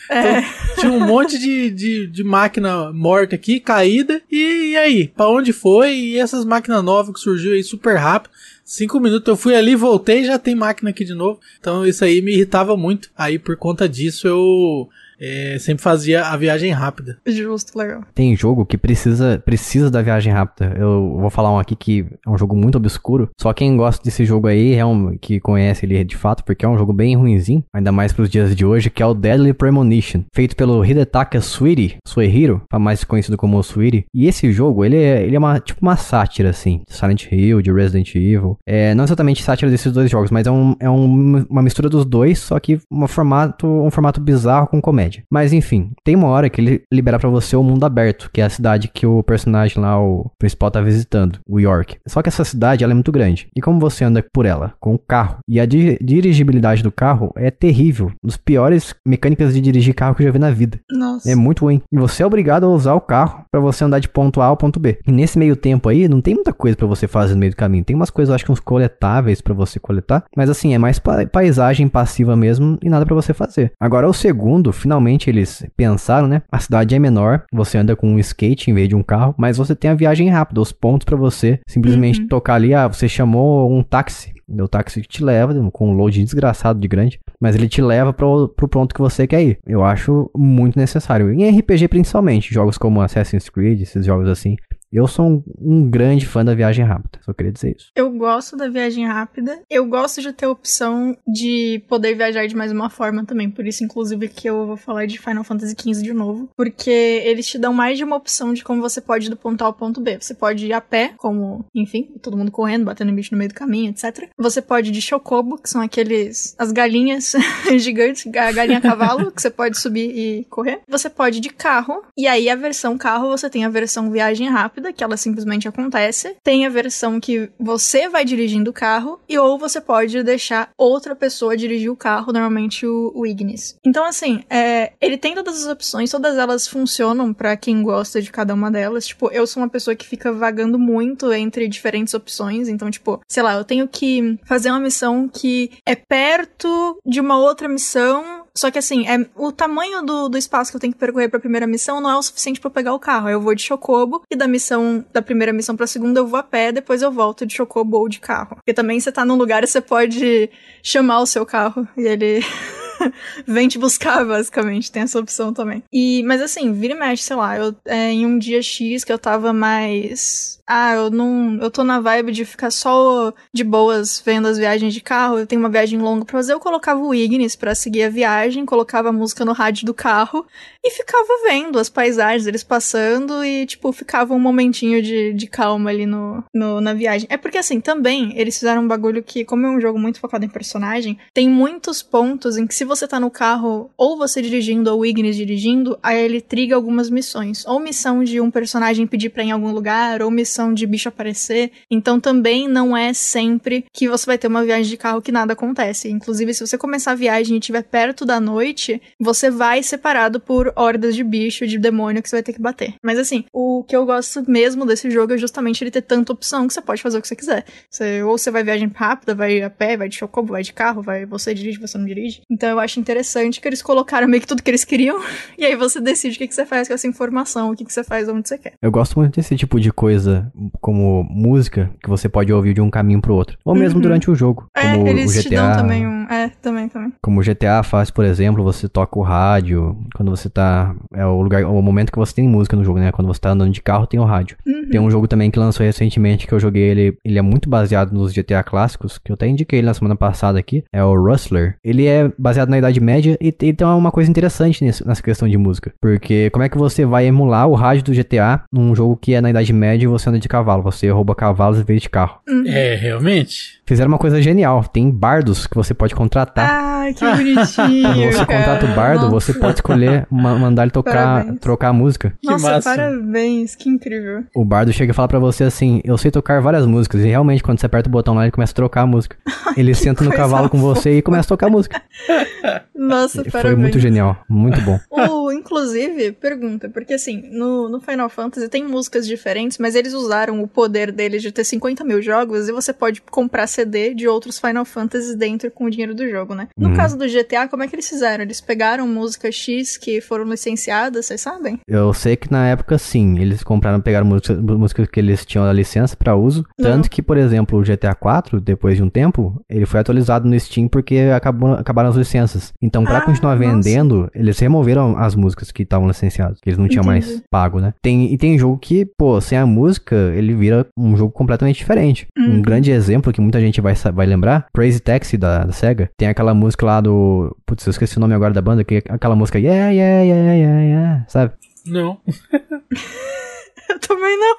É, Tinha um monte de, de, de máquina morta aqui, caída, e, e aí? Pra onde foi? E essas máquinas novas que surgiu aí super rápido. Cinco minutos eu fui ali, voltei já tem máquina aqui de novo. Então isso aí me irritava muito. Aí por conta disso eu é, sempre fazia a viagem rápida. justo, legal. Tem jogo que precisa, precisa da viagem rápida. Eu vou falar um aqui que é um jogo muito obscuro. Só quem gosta desse jogo aí, é um, que conhece ele de fato, porque é um jogo bem ruinzinho, ainda mais pros dias de hoje, que é o Deadly Premonition, feito pelo Hidetaka Suiri, Suehiro, mais conhecido como Suiri. E esse jogo, ele é, ele é uma, tipo uma sátira, assim, de Silent Hill, de Resident Evil. É, não exatamente sátira desses dois jogos, mas é, um, é um- uma mistura dos dois, só que um formato, um formato bizarro com comédia. Mas enfim, tem uma hora que ele libera pra você o mundo aberto, que é a cidade que o personagem lá, o principal, tá visitando, o York. Só que essa cidade, ela é muito grande. E como você anda por ela? Com o carro. E a di- dirigibilidade do carro é terrível. Um dos piores mecânicas de dirigir carro que eu já vi na vida. Nossa. É muito ruim. E você é obrigado a usar o carro pra você andar de ponto A ao ponto B. E nesse meio tempo aí, não tem muita coisa pra você fazer no meio do caminho. Tem umas coisas, acho que uns coletáveis pra você coletar. Mas assim, é mais pa- paisagem passiva mesmo e nada pra você fazer. Agora o segundo, finalmente finalmente eles pensaram, né? A cidade é menor, você anda com um skate em vez de um carro, mas você tem a viagem rápida, os pontos para você simplesmente Uhum. tocar ali, ah, você chamou um táxi. O táxi te leva, com um load desgraçado de grande, mas ele te leva pro, pro ponto que você quer ir. Eu acho muito necessário. Em RPG principalmente, jogos como Assassin's Creed, esses jogos assim. Eu sou um, um grande fã da viagem rápida, só queria dizer isso. Eu gosto da viagem rápida. Eu gosto de ter a opção de poder viajar de mais uma forma também. Por isso, inclusive, que eu vou falar de Final Fantasy XV de novo. Porque eles te dão mais de uma opção de como você pode ir do ponto A ao ponto B. Você pode ir a pé, como, enfim, todo mundo correndo, batendo bicho no meio do caminho, etc. Você pode ir de chocobo, que são aqueles. as galinhas gigantes, a galinha a cavalo, que você pode subir e correr. Você pode ir de carro. E aí, a versão carro, você tem a versão viagem rápida, que ela simplesmente acontece. Tem a versão que você vai dirigindo o carro, e ou você pode deixar outra pessoa dirigir o carro, normalmente o, o Ignis. Então, assim, é, ele tem todas as opções, todas elas funcionam pra quem gosta de cada uma delas. Tipo, eu sou uma pessoa que fica vagando muito entre diferentes opções, então, tipo, sei lá, eu tenho que fazer uma missão que é perto de uma outra missão. Só que assim, é, o tamanho do, do espaço que eu tenho que percorrer pra primeira missão não é o suficiente eu pegar o carro. Eu vou de Chocobo e da missão, da primeira missão pra segunda eu vou a pé, depois eu volto de Chocobo ou de carro. Porque também você tá num lugar e você pode chamar o seu carro e ele vem te buscar, basicamente. Tem essa opção também. E, mas assim, vira e mexe, sei lá, eu, é, em um dia X que eu tava mais. Ah, eu não. Eu tô na vibe de ficar só de boas vendo as viagens de carro. Eu tenho uma viagem longa pra fazer. Eu colocava o Ignis pra seguir a viagem, colocava a música no rádio do carro e ficava vendo as paisagens, eles passando e, tipo, ficava um momentinho de, de calma ali no, no, na viagem. É porque, assim, também eles fizeram um bagulho que, como é um jogo muito focado em personagem, tem muitos pontos em que se você tá no carro, ou você dirigindo, ou o Ignis dirigindo, aí ele triga algumas missões. Ou missão de um personagem pedir pra ir em algum lugar, ou missão de bicho aparecer. Então também não é sempre que você vai ter uma viagem de carro que nada acontece. Inclusive, se você começar a viagem e estiver perto da noite, você vai separado por hordas de bicho, de demônio que você vai ter que bater. Mas assim, o que eu gosto mesmo desse jogo é justamente ele ter tanta opção que você pode fazer o que você quiser. Você, ou você vai viagem rápida, vai a pé, vai de chocobo, vai de carro, vai você dirige, você não dirige. Então eu acho interessante que eles colocaram meio que tudo que eles queriam, e aí você decide o que, que você faz com essa informação, o que, que você faz onde você quer. Eu gosto muito desse tipo de coisa, como música, que você pode ouvir de um caminho pro outro. Ou mesmo Uhum. durante o jogo. É, Como eles o te dão GTA. também um. É, também, também. Como o GTA faz, por exemplo, você toca o rádio. Quando você tá. É o lugar, o momento que você tem música no jogo, né? Quando você tá andando de carro, tem o rádio. Uhum. Tem um jogo também que lançou recentemente que eu joguei ele. Ele é muito baseado nos GTA clássicos, que eu até indiquei ele na semana passada aqui. É o Rustler. Ele é baseado na Idade Média e tem tem uma coisa interessante nesse- nessa questão de música. Porque como é que você vai emular o rádio do GTA num jogo que é na Idade Média e você anda de cavalo? Você rouba cavalos em vez de carro. É, realmente? Fizeram uma coisa genial. Tem bardos que você pode contratar. Ah, que bonitinho. Quando você cara. contrata o bardo, Nossa. você pode escolher ma- mandar ele tocar, Parabéns. trocar a música. Que Nossa, massa. parabéns, que incrível. O bardo chega e fala pra você assim: Eu sei tocar várias músicas. E realmente, quando você aperta o botão lá, ele começa a trocar a música. Ele senta no cavalo com você e começa a tocar a música. Nossa, Foi parabéns. muito genial, muito bom. O, inclusive, pergunta, porque assim, no, no Final Fantasy tem músicas diferentes, mas eles usaram o poder deles de ter 50 mil jogos e você pode comprar CD de outros Final Fantasies dentro com o dinheiro do jogo, né? No Uhum. caso do GTA, como é que eles fizeram? Eles pegaram músicas X que foram licenciadas, vocês sabem? Eu sei que na época, sim, eles compraram, pegaram músicas, músicas que eles tinham a licença pra uso. Tanto que, por exemplo, o GTA 4, depois de um tempo, ele foi atualizado no Steam porque acabou, acabaram as licenças. Então, pra Ah, continuar nossa. vendendo, eles removeram as músicas que estavam licenciadas, que eles não tinham mais Entendi. pago, né? Tem, e tem jogo que, pô, sem a música, ele vira um jogo completamente diferente. Um Uhum. grande exemplo que muita gente vai, vai lembrar, Crazy Taxi da, da SEGA, tem aquela música lá do... Putz, eu esqueci o nome agora da banda, que é aquela música Yeah, yeah, yeah, yeah, yeah, sabe? Não. Eu também não.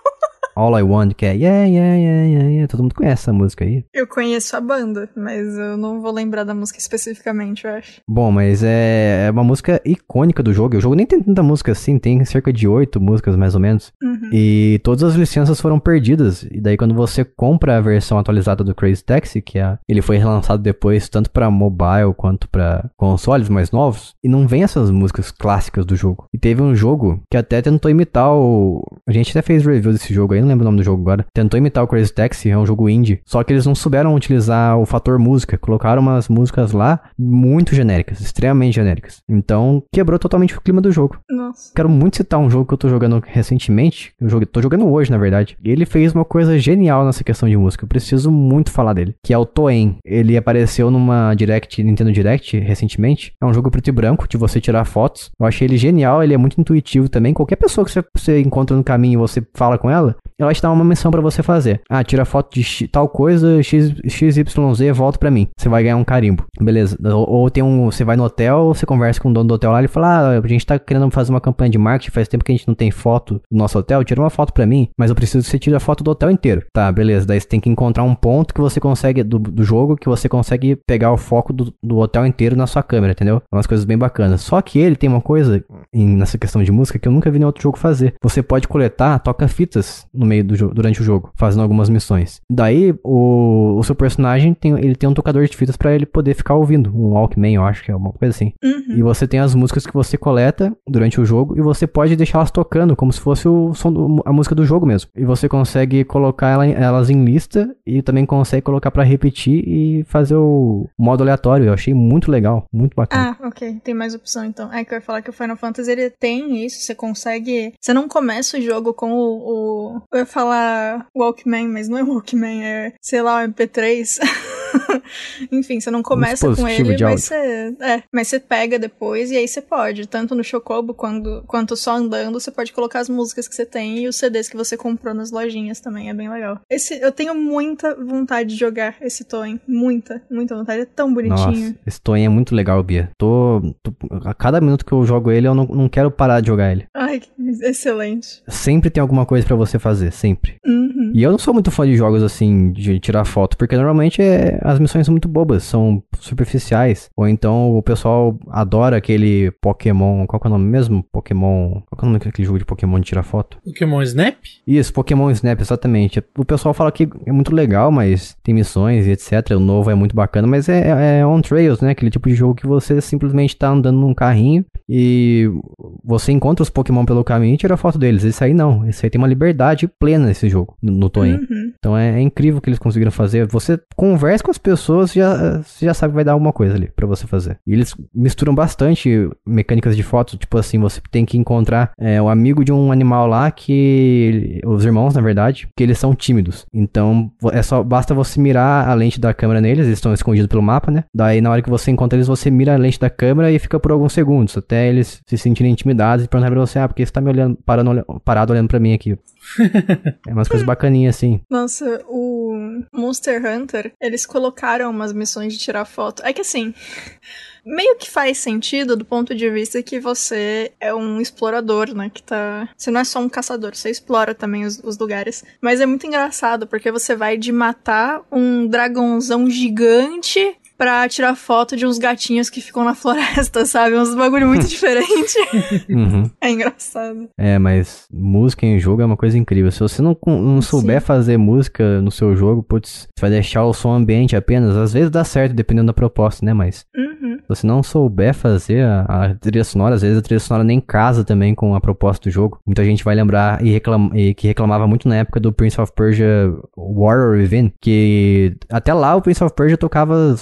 All I Want, que é yeah, yeah, yeah, yeah, yeah. Todo mundo conhece essa música aí. Eu conheço a banda, mas eu não vou lembrar da música especificamente, eu acho. Bom, mas é, é uma música icônica do jogo. O jogo nem tem tanta música assim, tem cerca de oito músicas mais ou menos. Uhum. E todas as licenças foram perdidas. E daí quando você compra a versão atualizada do Crazy Taxi, que é, ele foi relançado depois tanto pra mobile quanto pra consoles mais novos, e não vem essas músicas clássicas do jogo. E teve um jogo que até tentou imitar o... A gente até fez review desse jogo aí joguei, não lembro o nome do jogo agora. Tentou imitar o Crazy Taxi, é um jogo indie. Só que eles não souberam utilizar o fator música. Colocaram umas músicas lá muito genéricas, extremamente genéricas. Então, quebrou totalmente o clima do jogo. Nossa. Quero muito citar um jogo que eu tô jogando recentemente. Eu joguei, tô jogando hoje, na verdade. E ele fez uma coisa genial nessa questão de música. Eu preciso muito falar dele. Que é o Toen. Ele apareceu numa Direct, Nintendo Direct, recentemente. É um jogo preto e branco, de você tirar fotos. Eu achei ele genial, ele é muito intuitivo também. Qualquer pessoa que você, você encontra no caminho e você fala com ela, ela te dá uma missão para você fazer. Ah, tira foto de tal coisa, x, XYZ, volta para mim. Você vai ganhar um carimbo. Beleza. Ou, ou, tem um. Você vai no hotel, você conversa com o dono do hotel lá, ele fala: Ah, a gente tá querendo fazer uma campanha de marketing, faz tempo que a gente não tem foto do nosso hotel, tira uma foto para mim, mas eu preciso que você tire a foto do hotel inteiro. Tá, beleza. Daí você tem que encontrar um ponto que você consegue, do, do jogo, que você consegue pegar o foco do, do hotel inteiro na sua câmera, entendeu? É umas coisas bem bacanas. Só que ele tem uma coisa em, nessa questão de música que eu nunca vi em outro jogo fazer. Você pode coletar toca-fitas no meio do jogo, durante o jogo, fazendo algumas missões. Daí, o, o seu personagem tem, ele tem um tocador de fitas para ele poder ficar ouvindo. Um Walkman, eu acho que é uma coisa assim. Uhum. E você tem as músicas que você coleta durante o jogo e você pode deixá-las tocando, como se fosse o som do, a música do jogo mesmo. E você consegue colocar ela, elas em lista e também consegue colocar para repetir e fazer o modo aleatório. Eu achei muito legal, muito bacana. Ah, ok. Tem mais opção então. É que eu ia falar que o Final Fantasy ele tem isso. Você consegue. Você não começa o jogo com o. o... Eu ia falar Walkman, mas não é Walkman, é sei lá, o MP3. Enfim, você não começa Um com ele, mas você, é, mas você pega depois e aí você pode, tanto no Chocobo quando, quanto só andando, você pode colocar as músicas que você tem e os CDs que você comprou nas lojinhas também, é bem legal. Esse, eu tenho muita vontade de jogar esse Toen, muita, muita vontade, é tão bonitinho. Nossa, esse Toen é muito legal, Bia. Tô, tô- a cada minuto que eu jogo ele, eu não, não quero parar de jogar ele. Ai, que excelente. Sempre tem alguma coisa pra você fazer, sempre. Uhum. E eu não sou muito fã de jogos assim, de tirar foto, porque normalmente é, as missões são muito bobas, são superficiais. Ou então o pessoal adora aquele Pokémon. Qual que é o nome mesmo? Pokémon. Qual que é o nome daquele jogo de Pokémon de tirar foto? Pokémon Snap? Isso, Pokémon Snap, exatamente. O pessoal fala que é muito legal, mas tem missões e etc. O novo é muito bacana, mas é, é on trails, né? Aquele tipo de jogo que você simplesmente tá andando num carrinho e você encontra os Pokémon pelo caminho e tira foto deles. Esse aí não. Esse aí tem uma liberdade plena nesse jogo, no, Toei. Uhum. Então é, é incrível o que eles conseguiram fazer. Você conversa com as pessoas, já, você já sabe que vai dar alguma coisa ali pra você fazer. E eles misturam bastante mecânicas de fotos. Tipo assim, você tem que encontrar é, o amigo de um animal lá que. Os irmãos, na verdade, que eles são tímidos. Então é só basta você mirar a lente da câmera neles, eles estão escondidos pelo mapa, né? Daí na hora que você encontra eles, você mira a lente da câmera e fica por alguns segundos, até eles se sentirem intimidados e perguntar pra você, ah, porque você tá me olhando, parando, olha- parado olhando pra mim aqui. é umas coisas bacaninhas assim. Nossa, o Monster Hunter, eles colocaram umas missões de tirar foto. É que assim, meio que faz sentido do ponto de vista que você é um explorador, né? Que tá. Você não é só um caçador, você explora também os, os lugares. Mas é muito engraçado, porque você vai de matar um dragãozão gigante. Pra tirar foto de uns gatinhos que ficam na floresta, sabe? Uns bagulho muito diferente. Uhum. É engraçado. É, mas música em jogo é uma coisa incrível. Se você não, não souber fazer música no seu jogo, putz, você vai deixar o som ambiente apenas. Às vezes dá certo, dependendo da proposta, né? Mas Uhum. se você não souber fazer a, a trilha sonora, às vezes a trilha sonora nem casa também com a proposta do jogo. Muita gente vai lembrar e, reclam, e que reclamava muito na época do Prince of Persia Warrior Within, que até lá o Prince of Persia tocava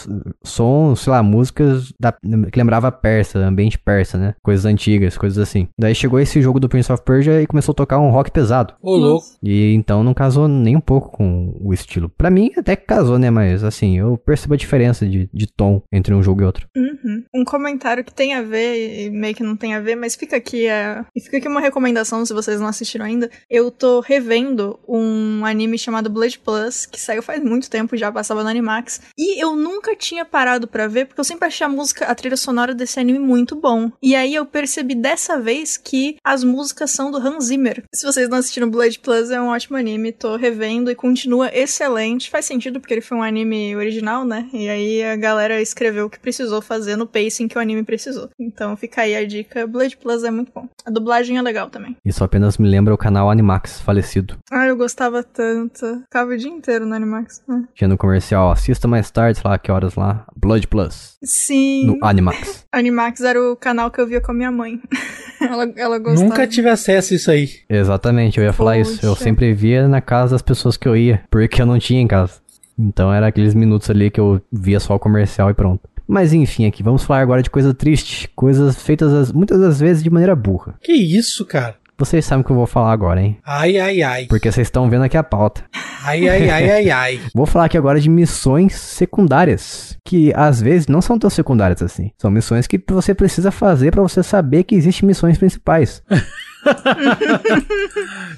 sons, sei lá, músicas da, que lembrava persa, ambiente persa, né? Coisas antigas, coisas assim. Daí chegou esse jogo do Prince of Persia e começou a tocar um rock pesado. Ô, louco. E então não casou nem um pouco com o estilo. Pra mim até que casou, né? Mas assim, eu percebo a diferença de, de tom entre um jogo e outro. Uhum. Um comentário que tem a ver e meio que não tem a ver, mas fica aqui é... e fica aqui uma recomendação se vocês não assistiram ainda. Eu tô revendo um anime chamado Blade Plus, que saiu faz muito tempo, já passava no Animax, e eu nunca tinha parado pra ver porque eu sempre achei a música, a trilha sonora desse anime muito bom. E aí eu percebi dessa vez que as músicas são do Hans Zimmer. Se vocês não assistiram Blade Plus, é um ótimo anime, tô revendo e continua excelente. Faz sentido porque ele foi um anime original, né? E aí a galera escreveu o que precisou fazer no pacing que o anime precisou. Então fica aí a dica. Blade Plus é muito bom. A dublagem é legal também. Isso apenas me lembra o canal Animax, falecido. Ah, eu gostava tanto. Ficava o dia inteiro no Animax. Ah. Tinha no comercial, assista mais tarde, sei lá que horas lá, Blood Plus, Sim. no Animax. Animax era o canal que eu via com a minha mãe. ela, ela gostava. Nunca tive acesso a isso aí. Exatamente, eu ia falar isso. Eu Poxa. sempre via na casa das pessoas que eu ia, porque eu não tinha em casa. Então era aqueles minutos ali que eu via só o comercial e pronto. Mas enfim, aqui, vamos falar agora de coisa triste. Coisas feitas as- muitas das vezes de maneira burra. Que isso, cara? Vocês sabem o que eu vou falar agora, hein? Ai, ai, ai. Porque vocês estão vendo aqui a pauta. Ai, ai, ai, ai, ai. Vou falar aqui agora de missões secundárias, que às vezes não são tão secundárias assim. São missões que você precisa fazer pra você saber que existem missões principais.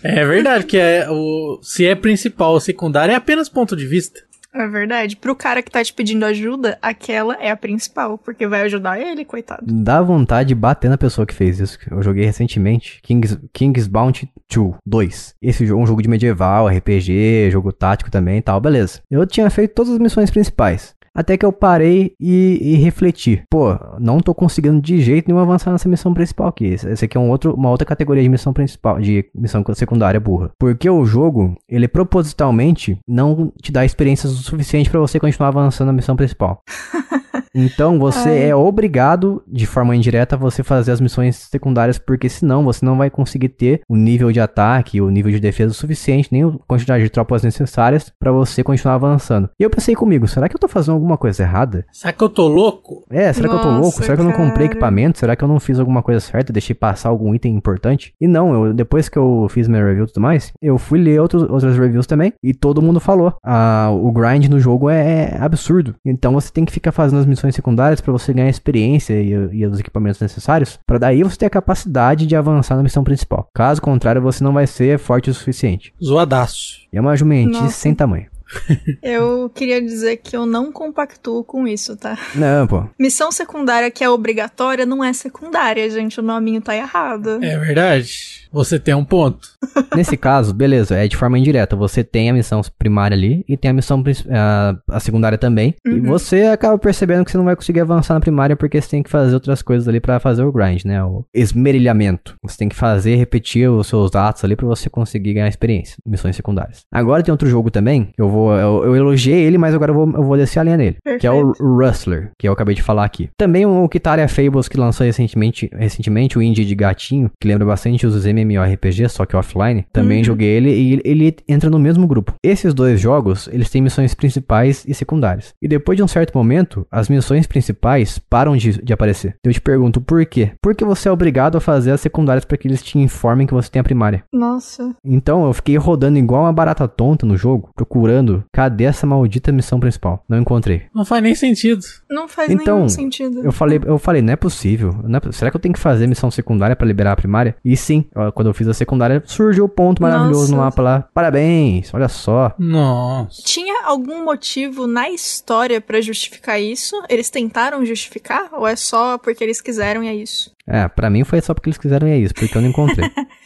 É verdade que é o se é principal ou secundário é apenas ponto de vista. É verdade. Pro cara que tá te pedindo ajuda, aquela é a principal, porque vai ajudar ele, coitado. Dá vontade de bater na pessoa que fez isso. Eu joguei recentemente King's, King's Bounty 2, 2. Esse jogo é um jogo de medieval, RPG, jogo tático também e tal, beleza. Eu tinha feito todas as missões principais. Até que eu parei e, e refleti. Pô, não tô conseguindo de jeito nenhum avançar nessa missão principal aqui. Esse aqui é um outro, uma outra categoria de missão principal, de missão secundária burra. Porque o jogo, ele propositalmente não te dá experiências o suficiente pra você continuar avançando na missão principal. Então você Ai. é obrigado, de forma indireta, a você fazer as missões secundárias, porque senão você não vai conseguir ter o nível de ataque, o nível de defesa suficiente, nem a quantidade de tropas necessárias pra você continuar avançando. E eu pensei comigo, será que eu tô fazendo alguma coisa errada? Será que eu tô louco? É, será que eu tô Nossa, louco? Será que eu não comprei cara. equipamento? Será que eu não fiz alguma coisa certa? Deixei passar algum item importante? E não, eu, depois que eu fiz minha review e tudo mais, eu fui ler outros, outras reviews também e todo mundo falou. Ah, o grind no jogo é, é absurdo. Então você tem que ficar fazendo as missões secundárias pra você ganhar experiência e, e os equipamentos necessários, pra daí você ter a capacidade de avançar na missão principal. Caso contrário, você não vai ser forte o suficiente. Zoadaço. E é uma jumentice Nossa. sem tamanho. Eu queria dizer que eu não compactuo com isso, tá? Não, pô. Missão secundária que é obrigatória não é secundária, gente. O nominho tá errado. É verdade. Você tem um ponto. Nesse caso, beleza, é de forma indireta. Você tem a missão primária ali e tem a missão a, a secundária também. E Uhum. você acaba percebendo que você não vai conseguir avançar na primária porque você tem que fazer outras coisas ali pra fazer o grind, né? O esmerilhamento. Você tem que fazer, repetir os seus atos ali pra você conseguir ganhar experiência. Missões secundárias. Agora tem outro jogo também, que eu vou. Eu, eu elogiei ele, mas agora eu vou, eu vou descer a linha nele. Que é o Rustler, que eu acabei de falar aqui. Também o Kitaria Fables, que lançou recentemente, recentemente o indie de gatinho, que lembra bastante os MMORPG, só que offline. Também Uhum. joguei ele e ele- ele entra no mesmo grupo. Esses dois jogos, eles têm missões principais e secundárias. E depois de um certo momento, as missões principais param de, de aparecer. Eu te pergunto por quê? Porque você é obrigado a fazer as secundárias para que eles te informem que você tem a primária. Nossa. Então eu fiquei rodando igual uma barata tonta no jogo, procurando cadê essa maldita missão principal. Não encontrei. Não faz nem sentido. Não faz Então, nenhum sentido. Eu falei, eu falei, não é possível. não é será que eu tenho que fazer missão secundária pra liberar a primária? E sim, quando eu fiz a secundária, surgiu o ponto maravilhoso Nossa. no mapa lá. Parabéns, olha só. Nossa. Tinha algum motivo na história pra justificar isso? Eles tentaram justificar? Ou é só porque eles quiseram e é isso? É, pra mim foi só porque eles quiseram e é isso, porque eu não encontrei.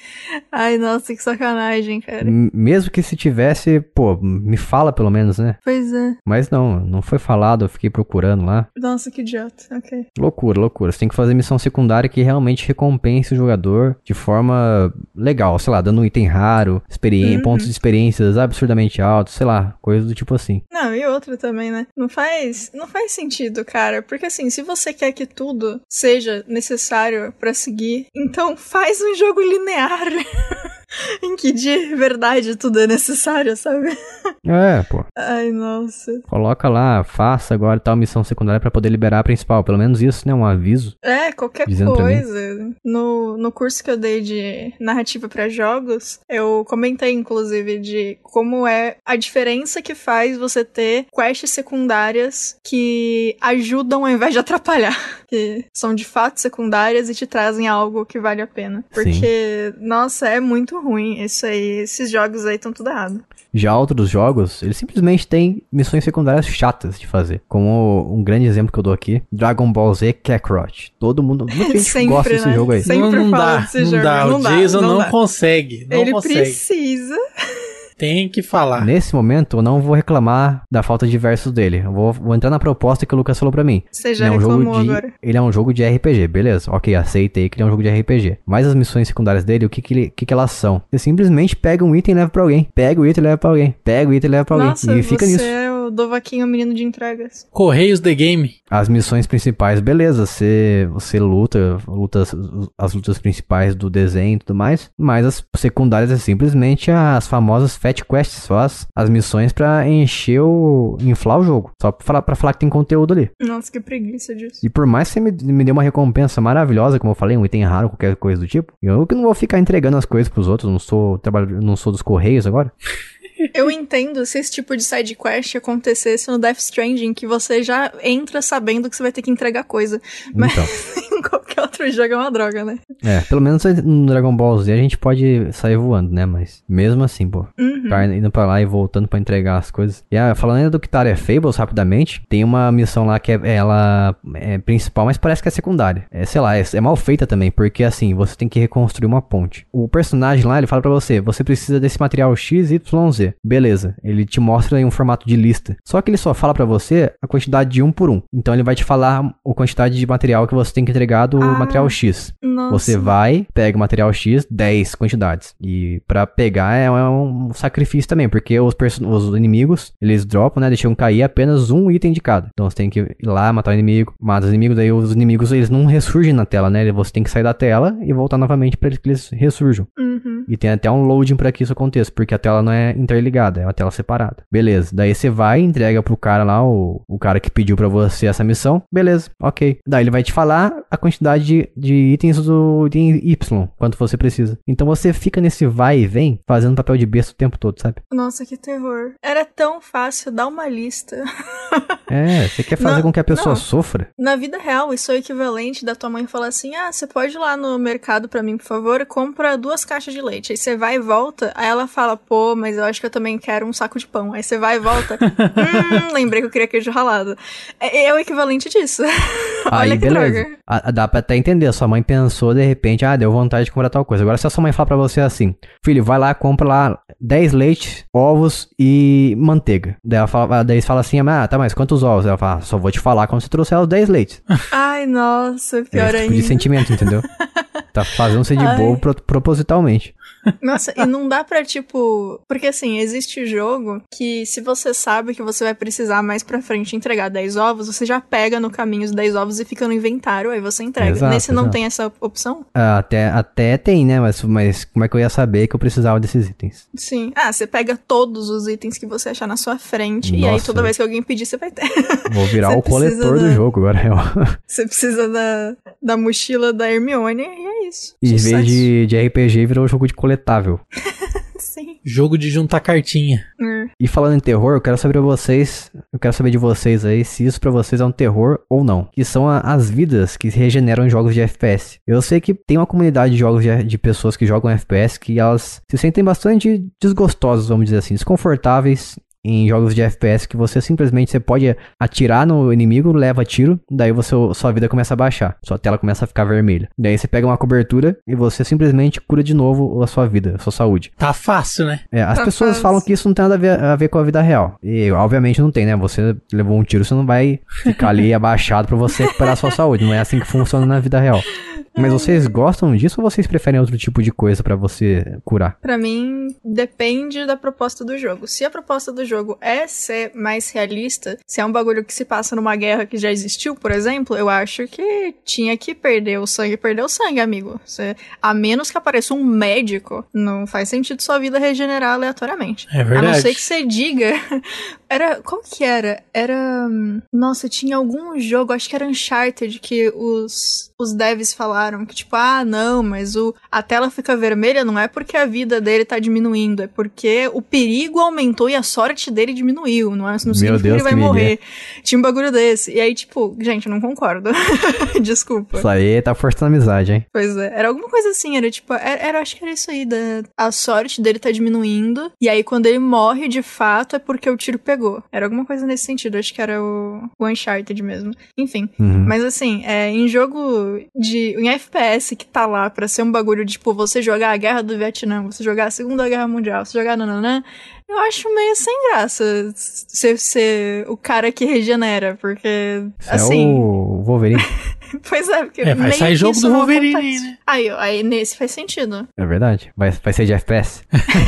Ai, nossa, que sacanagem, cara. Mesmo que se tivesse, pô, me fala pelo menos, né? Pois é. Mas não, não foi falado, eu fiquei procurando lá. Nossa, que idiota. Ok. Loucura, loucura. Você tem que fazer missão secundária que realmente recompense o jogador de forma legal, sei lá, dando um item raro, experi Uhum. pontos de experiências absurdamente altos, sei lá, coisa do tipo assim. Não, e outra também, né? Não faz, não faz sentido, cara. Porque assim, se você quer que tudo seja necessário pra seguir, então faz um jogo linear. em que de verdade tudo é necessário, sabe? É, pô. Ai, nossa. Coloca lá, faça agora tal missão secundária pra poder liberar a principal. Pelo menos isso, né? Um aviso. É, qualquer coisa. No, no curso que eu dei de narrativa pra jogos, eu comentei, inclusive, de como é a diferença que faz você ter quests secundárias que ajudam ao invés de atrapalhar. Que são de fato secundárias e te trazem algo que vale a pena. Porque, nossa, é muito ruim isso aí. Esses jogos aí estão tudo errado. Já outros jogos, eles simplesmente têm missões secundárias chatas de fazer. Como um grande exemplo que eu dou aqui, Dragon Ball Z Kakarot. Todo mundo, muita gente Sempre, gosta desse né? jogo aí. Sempre não, não fala dá, desse não jogo, dá. não o dá, Jason não não, dá. consegue. Não Ele consegue. precisa. Tem que falar. Nesse momento, eu não vou reclamar da falta de versos dele. Eu vou, vou entrar na proposta que o Lucas falou pra mim. Você já Ele é um jogo reclamou de, agora. Ele é um jogo de RPG, beleza. Ok, aceitei que ele é um jogo de RPG. Mas as missões secundárias dele, o que que, ele- que, que elas são? Você simplesmente pega um item e leva pra alguém. Pega o item e leva pra alguém. Pega o item e leva pra alguém. Nossa, e fica você nisso. É o Dovaquinho, menino de entregas. Correios The Game. As missões principais, beleza. Você, você luta, luta as, as lutas principais do desenho e tudo mais. Mas as secundárias é simplesmente as famosas Fat Quests. Só as, as missões pra encher o. inflar o jogo. Só pra falar, pra falar que tem conteúdo ali. Nossa, que preguiça disso. E por mais que você me, me dê uma recompensa maravilhosa, como eu falei, um item raro, qualquer coisa do tipo, eu que não vou ficar entregando as coisas pros outros, não sou trabalho, não sou dos correios agora. Eu entendo se esse tipo de side quest acontecesse no Death Stranding, que você já entra sabendo que você vai ter que entregar coisa. Mas Então, qualquer outro jogo é uma droga, né? é, pelo menos no Dragon Ball Z a gente pode sair voando, né? Mas mesmo assim, pô, Uhum. ficar indo pra lá e voltando pra entregar as coisas. E ah, falando ainda do Kitaria Fables, rapidamente, tem uma missão lá que é, ela é principal, mas parece que é secundária. É, sei lá, é, é mal feita também, porque assim, você tem que reconstruir uma ponte. O personagem lá, ele fala pra você, você precisa desse material X, Y, Z. Beleza, ele te mostra em um formato de lista. Só que ele só fala pra você a quantidade de um por um. Então ele vai te falar a quantidade de material que você tem que entregar do Ah. material X. Nossa. Você vai, pega o material X, 10 quantidades. E pra pegar é um sacrifício também, porque os, os inimigos, eles dropam, né? Deixam cair apenas um item de cada. Então você tem que ir lá, matar o inimigo, mata os inimigos, daí os inimigos, eles não ressurgem na tela, né? Você tem que sair da tela e voltar novamente pra que eles ressurjam. Uhum. E tem até um loading pra que isso aconteça, porque a tela não é interligada, é uma tela separada. Beleza. Daí você vai, entrega pro cara lá, o, o cara que pediu pra você essa missão. Beleza, ok. Daí ele vai te falar a quantidade de, de itens do item Y, quanto você precisa. Então você fica nesse vai e vem, fazendo papel de besta o tempo todo, sabe? Nossa, que terror. Era tão fácil dar uma lista. É, você quer fazer Não, com que a pessoa não. sofra? Na vida real, isso é o equivalente da tua mãe falar assim: ah, você pode ir lá no mercado pra mim, por favor, e compra duas caixas de leite. Aí você vai e volta, aí ela fala, pô, mas eu acho que eu também quero um saco de pão. Aí você vai e volta, hum, lembrei que eu queria queijo ralado. É, é o equivalente disso. Olha Aí, que beleza. droga. A- dá pra até entender. Sua mãe pensou, de repente, ah, deu vontade de comprar tal coisa. Agora, se a sua mãe falar pra você assim, filho, vai lá, compra lá 10 leites, ovos e manteiga. Daí, ela fala, daí você fala assim, ah, tá, mas quantos ovos? Ela fala, só vou te falar quando você trouxer os 10 leites. Ai, nossa, É pior esse tipo de sentimento, entendeu? Tá fazendo ser de Ai. bobo pro- propositalmente. Nossa, e não dá pra, tipo. Porque assim, existe jogo que se você sabe que você vai precisar mais pra frente entregar 10 ovos, você já pega no caminho os 10 ovos e fica no inventário, aí você entrega. Exato, Nesse não exato. tem essa opção? Ah, Até, até tem, né? Mas, mas como é que eu ia saber que eu precisava desses itens? Sim. Ah, você pega todos os itens que você achar na sua frente, e aí Nossa. toda vez que alguém pedir, você vai ter. Vou virar o coletor precisa do da- jogo agora, real. você precisa da, da mochila da Hermione, e é isso. Em vez de, de RPG, virou um jogo de coletável. Sim. Jogo de juntar cartinha. É. E falando em terror, eu quero saber de vocês, eu quero saber de vocês aí se isso pra vocês é um terror ou não. Que são a- as vidas que se regeneram em jogos de FPS. Eu sei que tem uma comunidade de jogos de, de pessoas que jogam FPS que elas se sentem bastante desgostosas, vamos dizer assim, desconfortáveis em jogos de FPS que você simplesmente você pode atirar no inimigo, leva tiro, daí você, sua vida começa a baixar, sua tela começa a ficar vermelha. Daí você pega uma cobertura e você simplesmente cura de novo a sua vida, a sua saúde. Tá fácil, né? É, as Tá pessoas fácil. falam que isso não tem nada a ver, a ver com a vida real. E obviamente não tem, né? Você levou um tiro, você não vai ficar ali abaixado pra você recuperar a sua saúde. Não é assim que funciona na vida real. Mas vocês gostam disso ou vocês preferem outro tipo de coisa pra você curar? Pra mim, depende da proposta do jogo. Se a proposta do jogo é ser mais realista, se é um bagulho que se passa numa guerra que já existiu, por exemplo, eu acho que tinha que perder o sangue, perder o sangue, amigo. Você, a menos que apareça um médico, não faz sentido sua vida regenerar aleatoriamente. É A não verdade. ser que você diga. Era. Qual que era? Era. hum, Nossa, tinha algum jogo, acho que era Uncharted, que os, os devs falaram que, tipo, ah, não, mas o, a tela fica vermelha não é porque a vida dele tá diminuindo, é porque o perigo aumentou e a sorte dele diminuiu. Não, é, não significa que Deus, ele vai que morrer. Tinha um bagulho desse. E aí, tipo, gente, eu não concordo. Desculpa. Isso aí tá forçando a amizade, hein? Pois é, era alguma coisa assim, era tipo, era, era- acho que era isso aí, da, a sorte dele tá diminuindo, e aí quando ele morre de fato é porque o tiro pegou. Era alguma coisa nesse sentido, acho que era o, o Uncharted mesmo. Enfim, Uhum. mas assim, é, em jogo de. Em FPS que tá lá pra ser um bagulho de, tipo, você jogar a Guerra do Vietnã, você jogar a Segunda Guerra Mundial, você jogar nananã, eu acho meio sem graça ser, ser o cara que regenera, porque, Isso assim... É o Wolverine. Pois é, porque É, vai sair jogo isso do Wolverine, né? Aí, aí nesse faz sentido. é verdade. Vai, vai ser de FPS.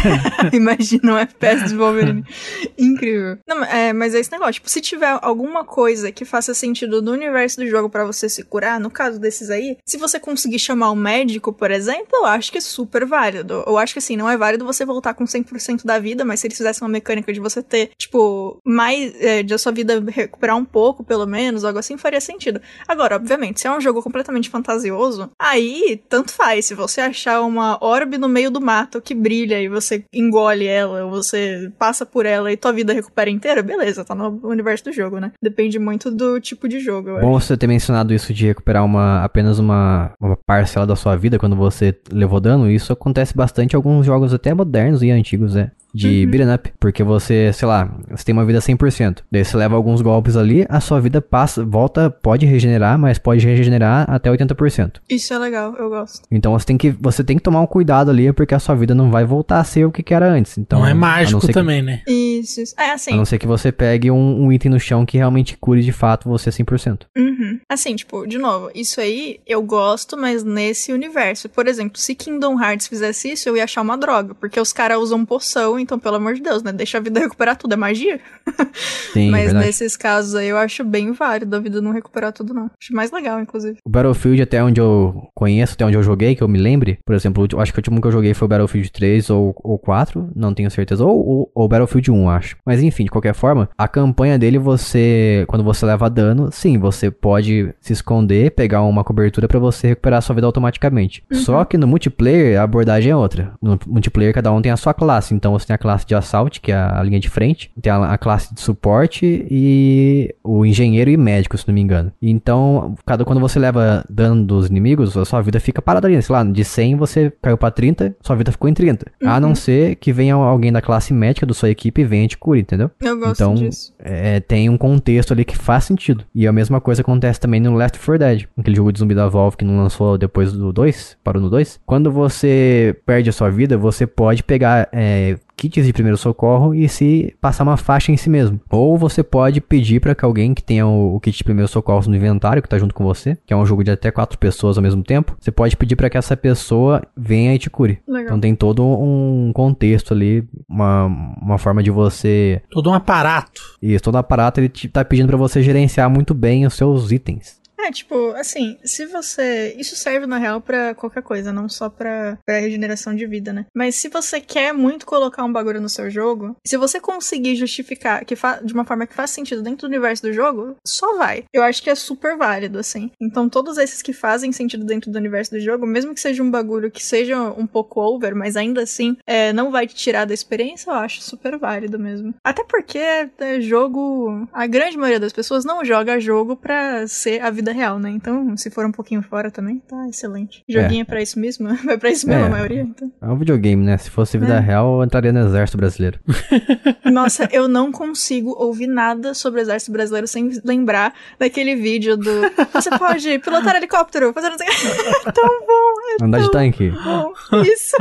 Imagina um FPS de Wolverine. Incrível. Não, é, mas é esse negócio. Tipo, se tiver alguma coisa que faça sentido no universo do jogo pra você se curar, no caso desses aí, se você conseguir chamar um médico, por exemplo, eu acho que é super válido. Eu acho que assim, não é válido você voltar com 100% da vida, mas se eles fizessem uma mecânica de você ter, tipo, mais. É, de a sua vida recuperar um pouco, pelo menos, algo assim, faria sentido. Agora, obviamente, se é um jogo completamente fantasioso, aí tanto faz. Se você achar uma orbe no meio do mato que brilha e você engole ela, ou você passa por ela e tua vida recupera inteira, beleza, tá no universo do jogo, né? Depende muito do tipo de jogo. eu Bom acho. você ter mencionado isso de recuperar uma, apenas uma, uma parcela da sua vida quando você levou dano. Isso acontece bastante em alguns jogos até modernos e antigos, né? De Uhum. beat'em up. Porque você, sei lá, você tem uma vida 100%. Daí você leva alguns golpes ali, a sua vida passa, volta, pode regenerar, mas pode regenerar até 80%. Isso é legal, eu gosto. Então você tem que, você tem que tomar um cuidado ali, porque a sua vida não vai voltar a ser o que que era antes. Então, não é a não mágico que- também, né? Isso, isso. É A assim. não ser que você pegue um, um item no chão que realmente cure de fato você 100%. Uhum. Assim, tipo, de novo, isso aí eu gosto, mas nesse universo. Por exemplo, se Kingdom Hearts fizesse isso, eu ia achar uma droga. Porque os caras usam poção, então, pelo amor de Deus, né? Deixa a vida recuperar tudo, é magia. Sim, mas verdade. nesses casos aí eu acho bem válido a vida não recuperar tudo, não. Acho mais legal, inclusive. O Battlefield, até onde eu conheço, até onde eu joguei, que eu me lembre, por exemplo, eu acho que o último que eu joguei foi o Battlefield 3 ou, ou 4, não tenho certeza, ou, ou, ou Battlefield 1, acho. Mas enfim, de qualquer forma, a campanha dele, você, quando você leva dano, sim, você pode se esconder, pegar uma cobertura pra você recuperar a sua vida automaticamente. Só que no multiplayer, a abordagem é outra. No multiplayer, cada um tem a sua classe, então você tem a classe de assalto, que é a linha de frente, tem a, a classe de suporte e o engenheiro e médico, se não me engano. Então, cada quando você leva dano dos inimigos, a sua vida fica parada ali, sei lá, de 100 você caiu pra 30, sua vida ficou em 30. A não ser que venha alguém da classe médica da sua equipe e venha e te cure, entendeu? Eu gosto Então, disso. é, tem um contexto ali que faz sentido. E a mesma coisa acontece também no Left 4 Dead, aquele jogo de zumbi da Valve que não lançou depois do 2, parou no 2. Quando você perde a sua vida, você pode pegar é, kits de primeiro socorro e se passar uma faixa em si mesmo. Ou você pode pedir para que alguém que tenha o, o kit de primeiro socorro no inventário, que tá junto com você, que é um jogo de até quatro pessoas ao mesmo tempo, você pode pedir para que essa pessoa venha e te cure. Legal. Então tem todo um contexto ali, uma, uma forma de você Todo um aparato. isso, todo aparato ele te tá pedindo pra você gerenciar muito bem os seus itens. É, tipo, assim, se você. Isso serve, na real, pra qualquer coisa, não só pra, pra regeneração de vida, né? Mas se você quer muito colocar um bagulho no seu jogo, se você conseguir justificar que fa- de uma forma que faz sentido dentro do universo do jogo, só vai. Eu acho que é super válido, assim. Então, todos esses que fazem sentido dentro do universo do jogo, mesmo que seja um bagulho que seja um pouco over, mas ainda assim é, não vai te tirar da experiência, eu acho super válido mesmo. Até porque é, jogo. A grande maioria das pessoas não joga jogo pra ser a vida real, né? Então, se for um pouquinho fora também, tá excelente. Joguinho é, pra isso mesmo? Vai pra isso mesmo É. a maioria, então. É um videogame, né? Se fosse vida É. real, eu entraria no exército brasileiro. Nossa, eu não consigo ouvir nada sobre o exército brasileiro sem lembrar daquele vídeo do. Você pode pilotar helicóptero, fazer não sei. É tão bom, é Andar de tanque. bom. Isso.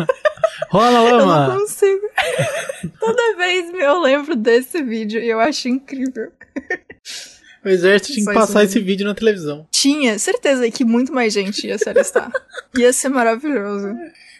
Rola, Eu não lama! consigo. Toda vez eu lembro desse vídeo e eu acho incrível. O exército tinha que passar mesmo. esse vídeo na televisão. Tinha certeza que muito mais gente ia se alistar. Ia ser maravilhoso.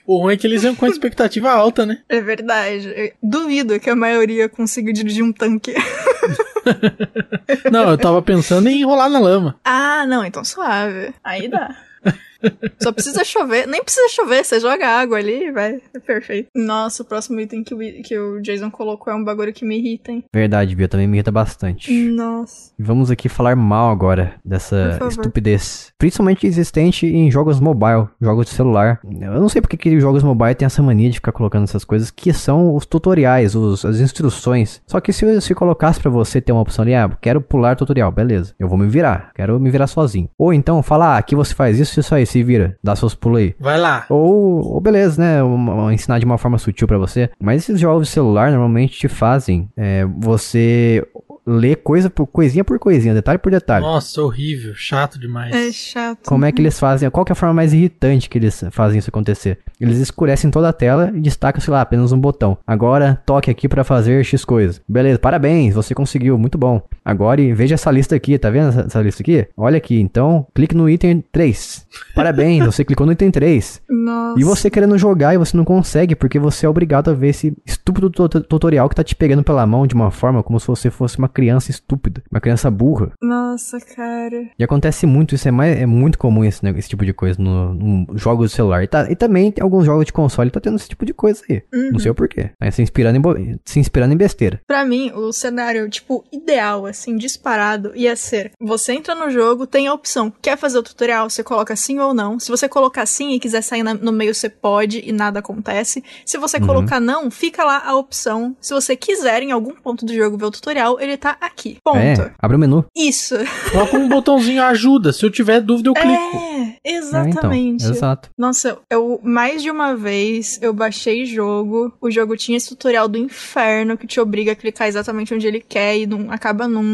O ruim é que eles iam com a expectativa alta, né? É verdade. Eu duvido que a maioria consiga dirigir um tanque. Não, eu tava pensando em rolar na lama. Ah, não, então suave. Aí dá. Só precisa chover. Nem precisa chover, você joga água ali e vai. É perfeito. Nossa, o próximo item que o, que o Jason colocou é um bagulho que me irrita, hein? Verdade, Bia, também me irrita bastante. Nossa. E vamos aqui falar mal agora dessa estupidez. Principalmente existente em jogos mobile, jogos de celular. Eu não sei porque que jogos mobile tem essa mania de ficar colocando essas coisas, que são os tutoriais, os, as instruções. Só que se, se colocasse pra você ter uma opção ali, ah, quero pular tutorial, beleza. Eu vou me virar, quero me virar sozinho. Ou então, falar, ah, aqui você faz isso, isso aí, se vira, dá seus pulos aí. Vai lá. Ou, ou beleza, né? uma- ensinar de uma forma sutil pra você. Mas esses jogos de celular normalmente te fazem é, você ler coisa por coisinha por coisinha, detalhe por detalhe. Nossa, horrível, chato demais. É chato. Como é que eles fazem? Qual que é a forma mais irritante que eles fazem isso acontecer? Eles escurecem toda a tela e destacam, sei lá, apenas um botão. Agora, toque aqui pra fazer X coisa. Beleza, parabéns, você conseguiu, muito bom. Agora, e veja essa lista aqui, tá vendo essa, essa lista aqui? Olha aqui, então, clique no item 3. Parabéns, você clicou no item 3. Nossa. E você querendo jogar e você não consegue, porque você é obrigado a ver esse estúpido tu- tutorial que tá te pegando pela mão de uma forma como se você fosse uma criança estúpida, uma criança burra. Nossa, cara. E acontece muito, isso é, mais, é muito comum esse, né, esse tipo de coisa no, no jogos de celular. E, tá- e também tem alguns jogos de console tá tendo esse tipo de coisa aí. Não sei o porquê. Tá se inspirando em, se inspirando em besteira. Pra mim, o cenário, tipo, ideal, assim, disparado, ia ser: você entra no jogo, tem a opção. Quer fazer o tutorial? Você coloca sim ou não. Se você colocar sim e quiser sair na- no meio, você pode e nada acontece. Se você Uhum. colocar não, fica lá a opção. Se você quiser, em algum ponto do jogo, ver o tutorial, ele tá aqui. Ponto. É, abre o menu. Isso. Coloca um botãozinho ajuda. Se eu tiver dúvida, eu clico. É, É, exatamente. então, exato. Nossa, eu mais de uma vez eu baixei jogo, o jogo tinha esse tutorial do inferno que te obriga a clicar exatamente onde ele quer e não acaba nunca,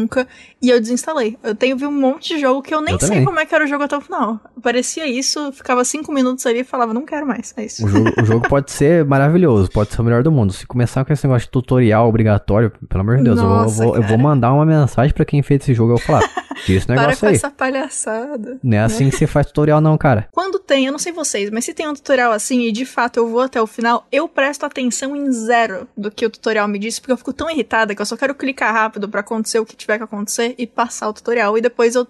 e eu desinstalei. Eu tenho vi um monte de jogo que eu nem Eu sei também. como é que era o jogo até o final. Parecia isso, ficava cinco minutos ali e falava, não quero mais. É isso. O jogo, o jogo pode ser maravilhoso, pode ser o melhor do mundo. Se começar com esse negócio de tutorial obrigatório, pelo amor de Deus, eu vou- eu, Nossa, vou, eu vou mandar uma mensagem pra quem fez esse jogo. Eu vou falar, tira esse Para negócio com aí. essa palhaçada. Não é assim que você faz tutorial, não, cara. Quando tem, eu não sei vocês, mas se tem um tutorial assim e de fato eu vou até o final, eu presto atenção em zero do que o tutorial me disse, porque eu fico tão irritada que eu só quero clicar rápido pra acontecer o que tiver que acontecer e passar o tutorial. E depois eu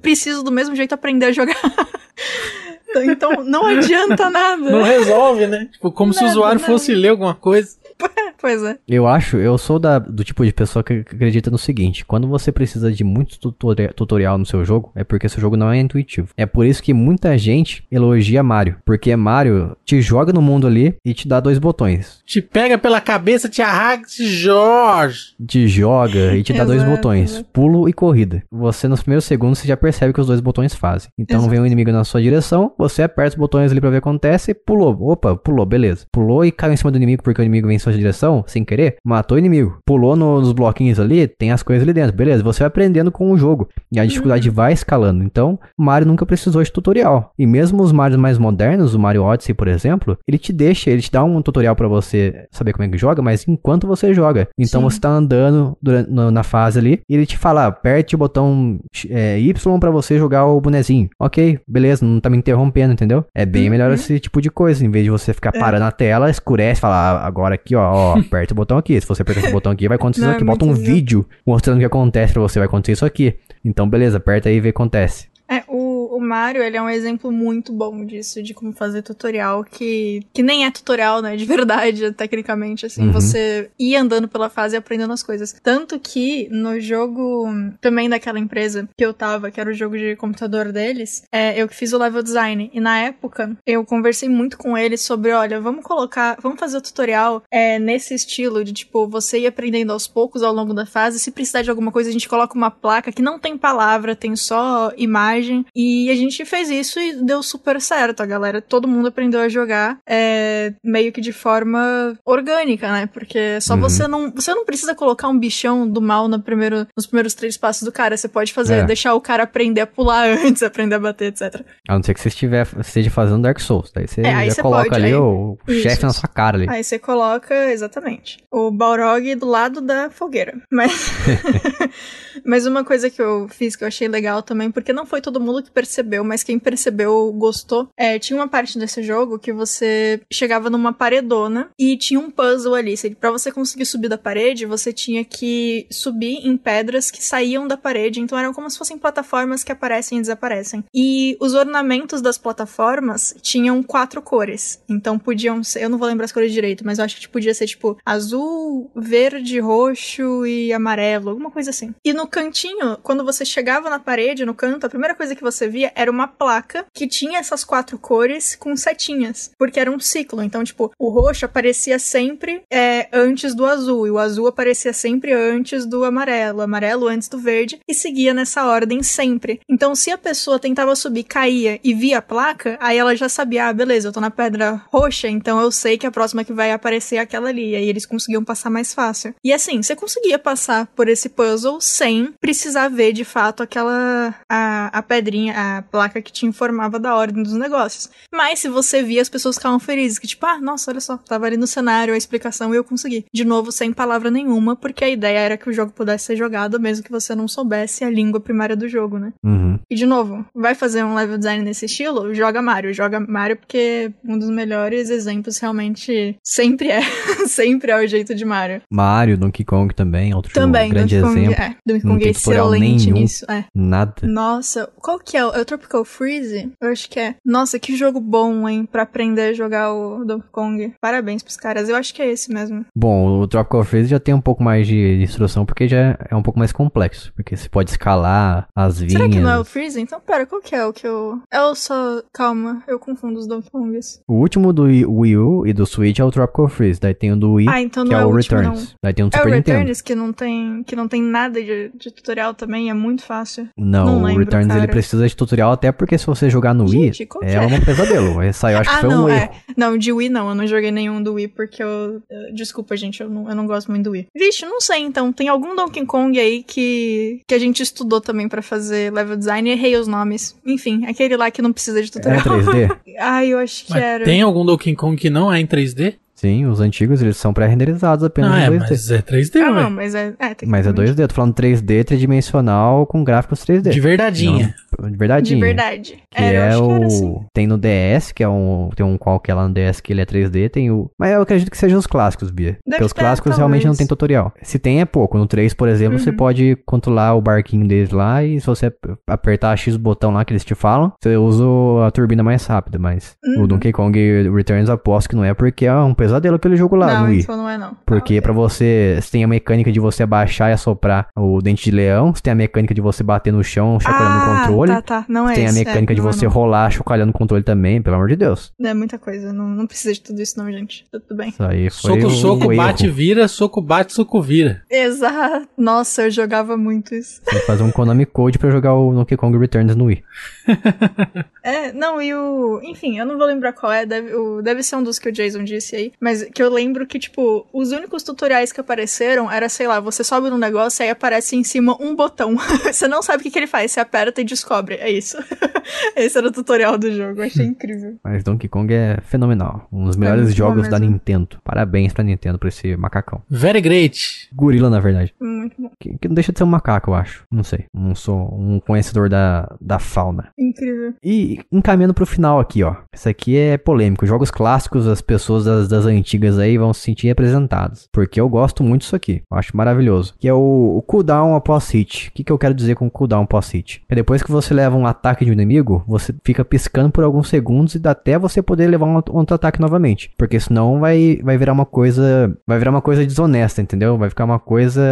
preciso do mesmo jeito aprender a jogar. Então, não adianta nada. Não resolve, né? Tipo, como se o Nada, usuário nada. fosse ler alguma coisa. Pois é. Eu acho, eu sou da- do tipo de pessoa que acredita no seguinte: quando você precisa de muito tutori- tutorial no seu jogo, é porque seu jogo não é intuitivo. É por isso que muita gente elogia Mario, porque Mario te joga no mundo ali e te dá dois botões. Te pega pela cabeça, te arraga, te Jorge. Te joga e te dá dois botões: pulo e corrida. Você, nos primeiros segundos, você já percebe o que os dois botões fazem. Então Exato. vem um inimigo na sua direção, você aperta os botões ali pra ver o que acontece, pulou. Opa, pulou, beleza. Pulou e caiu em cima do inimigo porque o inimigo vem em sua direção, sem querer, matou o inimigo. Pulou no- nos bloquinhos ali, tem as coisas ali dentro, beleza. Você vai aprendendo com o jogo e a dificuldade Uhum. vai escalando. Então, o Mario nunca precisou de tutorial. E mesmo os Marios mais modernos, o Mario Odyssey, por exemplo, ele te deixa, ele te dá um tutorial pra você saber como é que joga, mas enquanto você joga. Então Sim. você tá andando durante, na fase ali e ele te fala, aperte o botão é, Y pra você jogar o bonezinho. Ok, beleza, não tá me interrompendo, entendeu? É bem melhor Uhum. esse tipo de coisa, em vez de você ficar É. parando a tela, escurece, fala, "Ah, agora aqui, ó, ó, aperta o botão aqui. Se você apertar esse botão aqui, vai acontecer Não, isso é aqui. Bota um legal. vídeo mostrando o que acontece pra você, vai acontecer isso aqui. Então, beleza, aperta aí e vê o que acontece. É, o Mario, ele é um exemplo muito bom disso, de como fazer tutorial, que, que nem é tutorial, né, de verdade, tecnicamente, assim, Uhum. você ir andando pela fase e aprendendo as coisas. Tanto que no jogo também daquela empresa que eu tava, que era o jogo de computador deles, é, eu que fiz o level design, e na época eu conversei muito com eles sobre, olha, vamos colocar, vamos fazer o tutorial é, nesse estilo, de tipo, você ir aprendendo aos poucos ao longo da fase, se precisar de alguma coisa, a gente coloca uma placa que não tem palavra, tem só imagem, e a gente fez isso e deu super certo, a galera, todo mundo aprendeu a jogar, é, meio que de forma orgânica, né, porque só Uhum. você não, você não precisa colocar um bichão do mal no primeiro, nos primeiros três passos do cara, você pode fazer, É. deixar o cara aprender a pular antes, aprender a bater, etc. A não ser que você estiver, esteja fazendo Dark Souls. Daí você É, aí já você coloca pode, ali aí- o chefe na sua cara ali. Aí você coloca, exatamente, o Balrog do lado da fogueira. Mas, mas uma coisa que eu fiz que eu achei legal também, porque não foi todo mundo que percebeu, mas quem percebeu gostou. É, tinha uma parte desse jogo que você chegava numa paredona e tinha um puzzle ali. Pra você conseguir subir da parede, você tinha que subir em pedras que saíam da parede. Então eram como se fossem plataformas que aparecem e desaparecem. E os ornamentos das plataformas tinham quatro cores. Então podiam ser. Eu não vou lembrar as cores direito, mas eu acho que podia ser tipo azul, verde, roxo e amarelo, alguma coisa assim. E no cantinho, quando você chegava na parede, no canto, a primeira coisa que você via era uma placa que tinha essas quatro cores com setinhas, porque era um ciclo. Então, tipo, o roxo aparecia sempre é, antes do azul, e o azul aparecia sempre antes do amarelo, amarelo antes do verde, e seguia nessa ordem sempre. Então, se a pessoa tentava subir, caía e via a placa, aí ela já sabia, ah, beleza, eu tô na pedra roxa, então eu sei que a próxima que vai aparecer é aquela ali. E aí eles conseguiam passar mais fácil. E assim, você conseguia passar por esse puzzle sem precisar ver de fato aquela. a, a pedrinha, a placa que te informava da ordem dos negócios. Mas se você via, as pessoas ficavam felizes, que tipo, ah, nossa, olha só, tava ali no cenário a explicação e eu consegui. De novo, sem palavra nenhuma, porque a ideia era que o jogo pudesse ser jogado mesmo que você não soubesse a língua primária do jogo, né? Uhum. E de novo, vai fazer um level design nesse estilo? Joga Mario. Joga Mario porque um dos melhores exemplos realmente sempre é. sempre é o jeito de Mario. Mario, Donkey Kong também, outro Também, grande Donkey Kong, exemplo. é. Donkey Kong é excelente nenhum. nisso. É. Nada. Nossa, qual que é? o- É o Tropical Freeze? Eu acho que é. Nossa, que jogo bom, hein? Pra aprender a jogar o Donkey Kong. Parabéns pros caras. Eu acho que é esse mesmo. Bom, o Tropical Freeze já tem um pouco mais de instrução, porque já é um pouco mais complexo. Porque você pode escalar as vinhas. Será que não é o Freeze? Então, pera, qual que é o que eu. É o só. Calma, eu confundo os Donkey Kongs. O último do Wii Wii U e do Switch é o Tropical Freeze. Daí tem o do Wii, Ah, então que não é é o o último, Returns. não. Daí tem o do É o Super Nintendo. Returns que não tem, que não tem nada de, de tutorial também, é muito fácil. Não, Não o lembro, Returns ele cara. precisa de tutorial, até porque se você jogar no Gente, Wii, que é, é? um pesadelo. Esse aí eu acho que ah, foi não, um é. erro. Não, de Wii não, eu não joguei nenhum do Wii porque eu. eh, Desculpa, gente, eu não, eu não gosto muito do Wii. Vixe, não sei então. Tem algum Donkey Kong aí que, que a gente estudou também pra fazer level design e errei os nomes. Enfim, aquele lá que não precisa de tutorial. 3D? Ai, eu acho que Mas era. tem algum Donkey Kong que não é em 3D? Sim, os antigos eles são pré-renderizados apenas Ah, em é, 2D. mas é 3D, Ah, não, mas é. É, Mas é 2D, eu tô falando 3D tridimensional com gráficos 3D. De verdadeinha. De verdade. De verdade. Que Era, eu é acho que o. assim. Tem no DS, que é um. Tem um qualquer lá no DS que ele é 3D, tem o. Mas eu acredito que sejam os clássicos, Bia. Porque os clássicos realmente não talvez. tem tutorial. Se tem é pouco. No 3, por exemplo, você Uhum. pode controlar o barquinho deles lá e se você ap- apertar X botão lá que eles te falam, você usa a turbina mais rápida. Mas Uhum. o Donkey Kong Returns aposto que não é porque é um pesadelo aquele jogo lá não, no Wii. isso não é não. Porque Ah, pra você, você tem a mecânica de você abaixar e assoprar o dente de leão, você tem a mecânica de você bater no chão, chacoalhando ah, o controle. Tá, tá. Não é Tem a esse, mecânica é, de é você não. rolar chocalhando o controle também, pelo amor de Deus. É muita coisa. Não, não precisa de tudo isso, não, gente. Tá Tudo bem. Isso aí foi Soco, um soco, erro. bate, vira, soco, bate, soco, vira. Exato. Nossa, eu jogava muito isso. Tem que fazer um Konami Code pra jogar o Donkey Kong Returns no Wii. É, não, e o. Enfim, eu não vou lembrar qual é, deve, o, deve ser um dos que o Jason disse aí. Mas que eu lembro que, tipo, os únicos tutoriais que apareceram era, sei lá, você sobe num negócio e aí aparece em cima um botão. você não sabe o que, que ele faz, você aperta e descobre. É isso. Esse era o tutorial do jogo, eu achei incrível. Mas Donkey Kong é fenomenal. Um dos melhores bom jogos da. Nintendo. Parabéns pra Nintendo por esse macacão. Very great. Gorila, na verdade. Muito bom. Que, que não deixa de ser um macaco, eu acho. Não sei. Não sou um conhecedor da, da fauna. Incrível. E encaminhando pro final aqui, ó. Isso aqui é polêmico. Jogos clássicos, as pessoas das, das antigas aí vão se sentir representadas. Porque eu gosto muito disso aqui. Eu acho maravilhoso. Que é o, o cooldown após hit. O que, que eu quero dizer com cooldown após hit? É depois que você leva um ataque de um inimigo, você fica piscando por alguns segundos e dá até você poder levar um outro- ataque novamente. Porque senão vai, vai virar uma coisa. Vai virar uma coisa desonesta, entendeu? Vai ficar uma coisa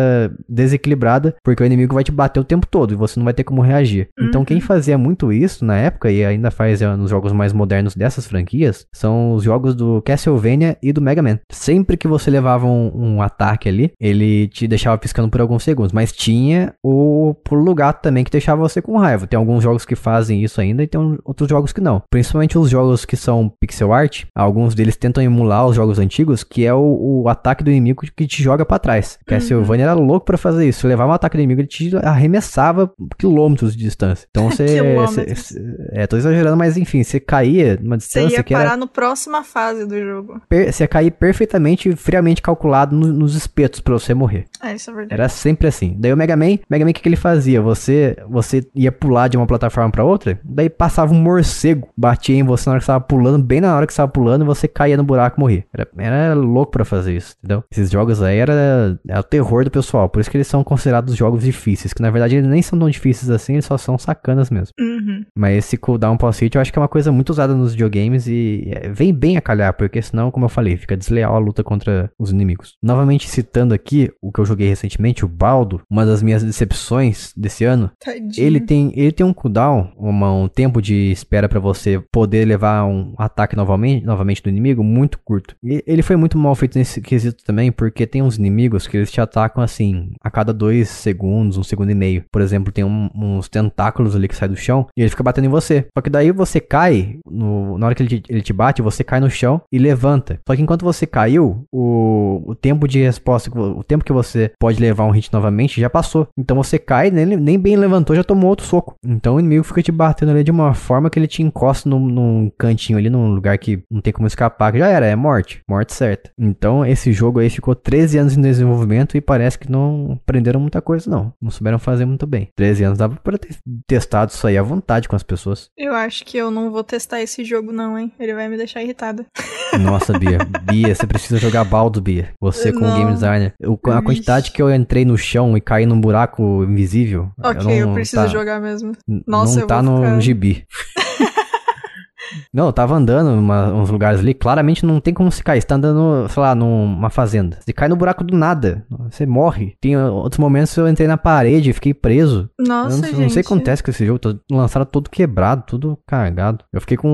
desequilibrada. Porque o inimigo vai te bater o tempo todo e você não vai ter como reagir. Então quem fazia muito isso na época e ainda faz eh, nos jogos mais modernos dessas franquias são os jogos do Castlevania e do Mega Man. Sempre que você levava um, um ataque ali, ele te deixava piscando por alguns segundos, mas tinha o pulo gato também que deixava você com raiva. Tem alguns jogos que fazem isso ainda e tem outros jogos que não. Principalmente os jogos que são pixel art, alguns deles tentam emular os jogos antigos, que é o, o ataque do inimigo que te joga pra trás. Castlevania era louco pra fazer isso. Você levava um ataque do inimigo, ele te arremessava quilômetros de distância. Então você. Você- é, tô exagerando, mas enfim, você caía numa Você distância ia que era parar no próxima fase do jogo. per- você ia cair perfeitamente, friamente calculado no- nos espetos pra você morrer. É, isso é verdade. Era sempre assim. Daí o Mega Man, Mega Man o que, que ele fazia? Você, você ia pular de uma plataforma pra outra, daí passava um morcego, batia em você na hora que você tava pulando, bem na hora que você tava pulando, e você caía no buraco e morria. Era, era louco pra fazer isso, entendeu? Esses jogos aí era, era o terror do pessoal, por isso que eles são considerados jogos difíceis, que na verdade eles nem são tão difíceis assim, eles só são sacanas mesmo. Uhum. Mas esse cooldown pós-hit eu acho que é uma coisa muito usada nos videogames e é, vem bem a calhar, porque senão, como eu falei, fica desleal a luta contra os inimigos. Novamente citando aqui o que eu joguei recentemente, o Baldo, uma das minhas decepções desse ano, Tadinho. ele tem, ele tem um cooldown, uma, um tempo de espera para você poder levar um ataque novamente, novamente do inimigo muito curto. E ele foi muito mal feito nesse quesito também, porque tem uns inimigos que eles te atacam assim, a cada dois segundos, um segundo e meio. Por exemplo, tem um, uns tentáculos ali que saem do chão e ele fica batendo em você. Só que daí você cai, no, na hora que ele te, ele te bate, você cai no chão e levanta. Só que enquanto você caiu, o, o tempo de resposta, o tempo que você pode levar um hit novamente já passou. Então você cai, nem, nem bem levantou, já tomou outro soco. Então o inimigo fica te batendo ali de uma forma que ele te encosta num, num cantinho ali, num lugar que não tem como escapar, que já era, é morte. Morte certa. Então esse jogo aí ficou 13 anos em desenvolvimento e parece que não aprenderam muita coisa, não. Não souberam fazer muito bem. 13 anos dava pra ter testado isso aí à vontade com as pessoas. Eu acho que eu não vou testar esse jogo, não, hein? Ele vai me deixar irritada. Nossa, Bia. Bia, você precisa jogar baldo, Bia. Você como Não. game designer. O- a quantidade que eu entrei no chão e caí num buraco invisível. Ok, eu, não- preciso tá- jogar mesmo. Nossa, não eu tá no ficar- gibi. não, eu tava andando em uns lugares ali, claramente não tem como se cair. Você tá andando, sei lá, numa fazenda. Você cai no buraco do nada, você morre. Tem uh, outros momentos eu entrei na parede, fiquei preso. Nossa, eu não, gente. não sei o que acontece com esse jogo, tô lançado todo quebrado, tudo cagado. Eu fiquei com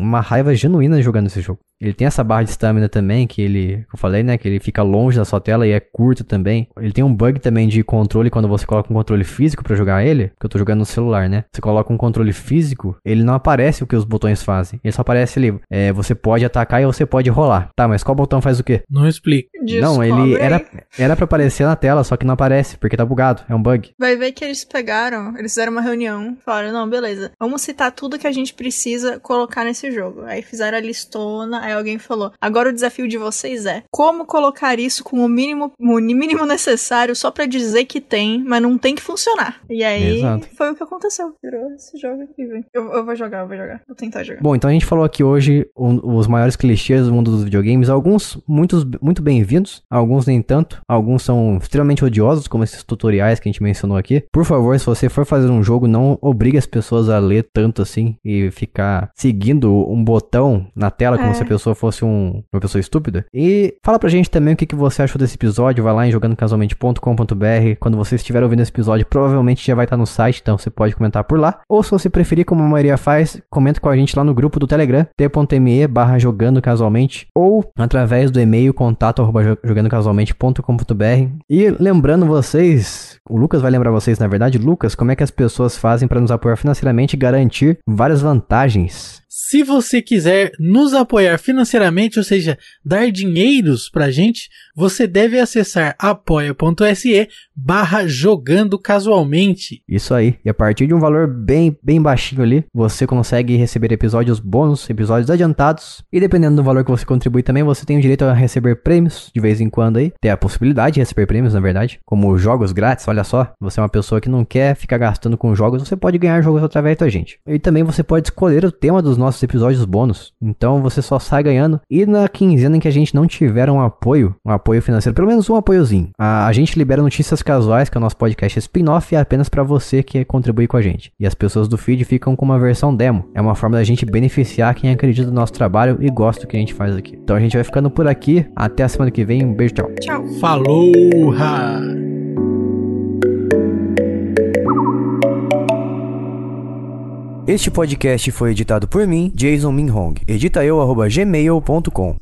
uma raiva genuína jogando esse jogo. Ele tem essa barra de stamina também, que ele, que eu falei, né, que ele fica longe da sua tela e é curto também. Ele tem um bug também de controle quando você coloca um controle físico pra jogar ele, que eu tô jogando no celular, né? Você coloca um controle físico, ele não aparece o que os botões fazem. Ele só aparece ali, é, você pode atacar e você pode rolar. Tá, mas qual botão faz o quê? Não explica. Não, ele era, era pra aparecer na tela, só que não aparece, porque tá bugado, é um bug. Vai ver que eles pegaram, eles fizeram uma reunião, falaram, não, beleza, vamos citar tudo que a gente precisa colocar nesse jogo. Aí fizeram a listona, aí alguém falou, agora o desafio de vocês é como colocar isso com o mínimo, o mínimo necessário só pra dizer que tem, mas não tem que funcionar. E aí Exato. foi o que aconteceu. Virou esse jogo aqui, velho. Eu, eu vou jogar, eu vou jogar. Vou tentar jogar. Bom, então a gente falou aqui hoje um- os maiores clichês do mundo dos videogames. Alguns muitos, muito bem-vindos, alguns nem tanto. Alguns são extremamente odiosos, como esses tutoriais que a gente mencionou aqui. Por favor, se você for fazer um jogo, não obrigue as pessoas a ler tanto assim e ficar seguindo um botão na tela como É. se a pessoa fosse um- uma pessoa estúpida. E fala pra gente também o que, que você achou desse episódio. Vai lá em jogandocasualmente.com.br. Quando você estiver ouvindo esse episódio, provavelmente já vai estar no site, então você pode comentar por lá. Ou se você preferir, como a maioria faz, comenta com a gente lá no grupo do Telegram, t.me barra jogando casualmente, ou através do e-mail contato jogandocasualmente.com.br. E lembrando vocês, o Lucas vai lembrar vocês, na verdade, Lucas, como é que as pessoas fazem para nos apoiar financeiramente e garantir várias vantagens. Se você quiser nos apoiar financeiramente, ou seja, dar dinheiros pra gente, você deve acessar apoia.se barra jogando casualmente. Isso aí. E a partir de um valor bem, bem baixinho ali, você consegue receber episódios bônus, episódios adiantados. E dependendo do valor que você contribui também, você tem o direito a receber prêmios de vez em quando aí. Tem a possibilidade de receber prêmios, na verdade. Como jogos grátis, olha só. Você é uma pessoa que não quer ficar gastando com jogos, você pode ganhar jogos através da gente. E também você pode escolher o tema dos nossos episódios bônus. Então você só sai ganhando. E na quinzena em que a gente não tiver um apoio, um apoio financeiro, pelo menos um apoiozinho, a, a gente libera notícias casuais, que é o nosso podcast spin-off, e é apenas para você que contribui com a gente. E as pessoas do feed ficam com uma versão demo. É uma forma da gente beneficiar quem acredita no nosso trabalho e gosta do que a gente faz aqui. Então a gente vai ficando por aqui. Até a semana que vem. Um beijo, tchau. Tchau. Falou! ha! Este podcast foi editado por mim, Jason Minhong. Edita eu, arroba gmail.com.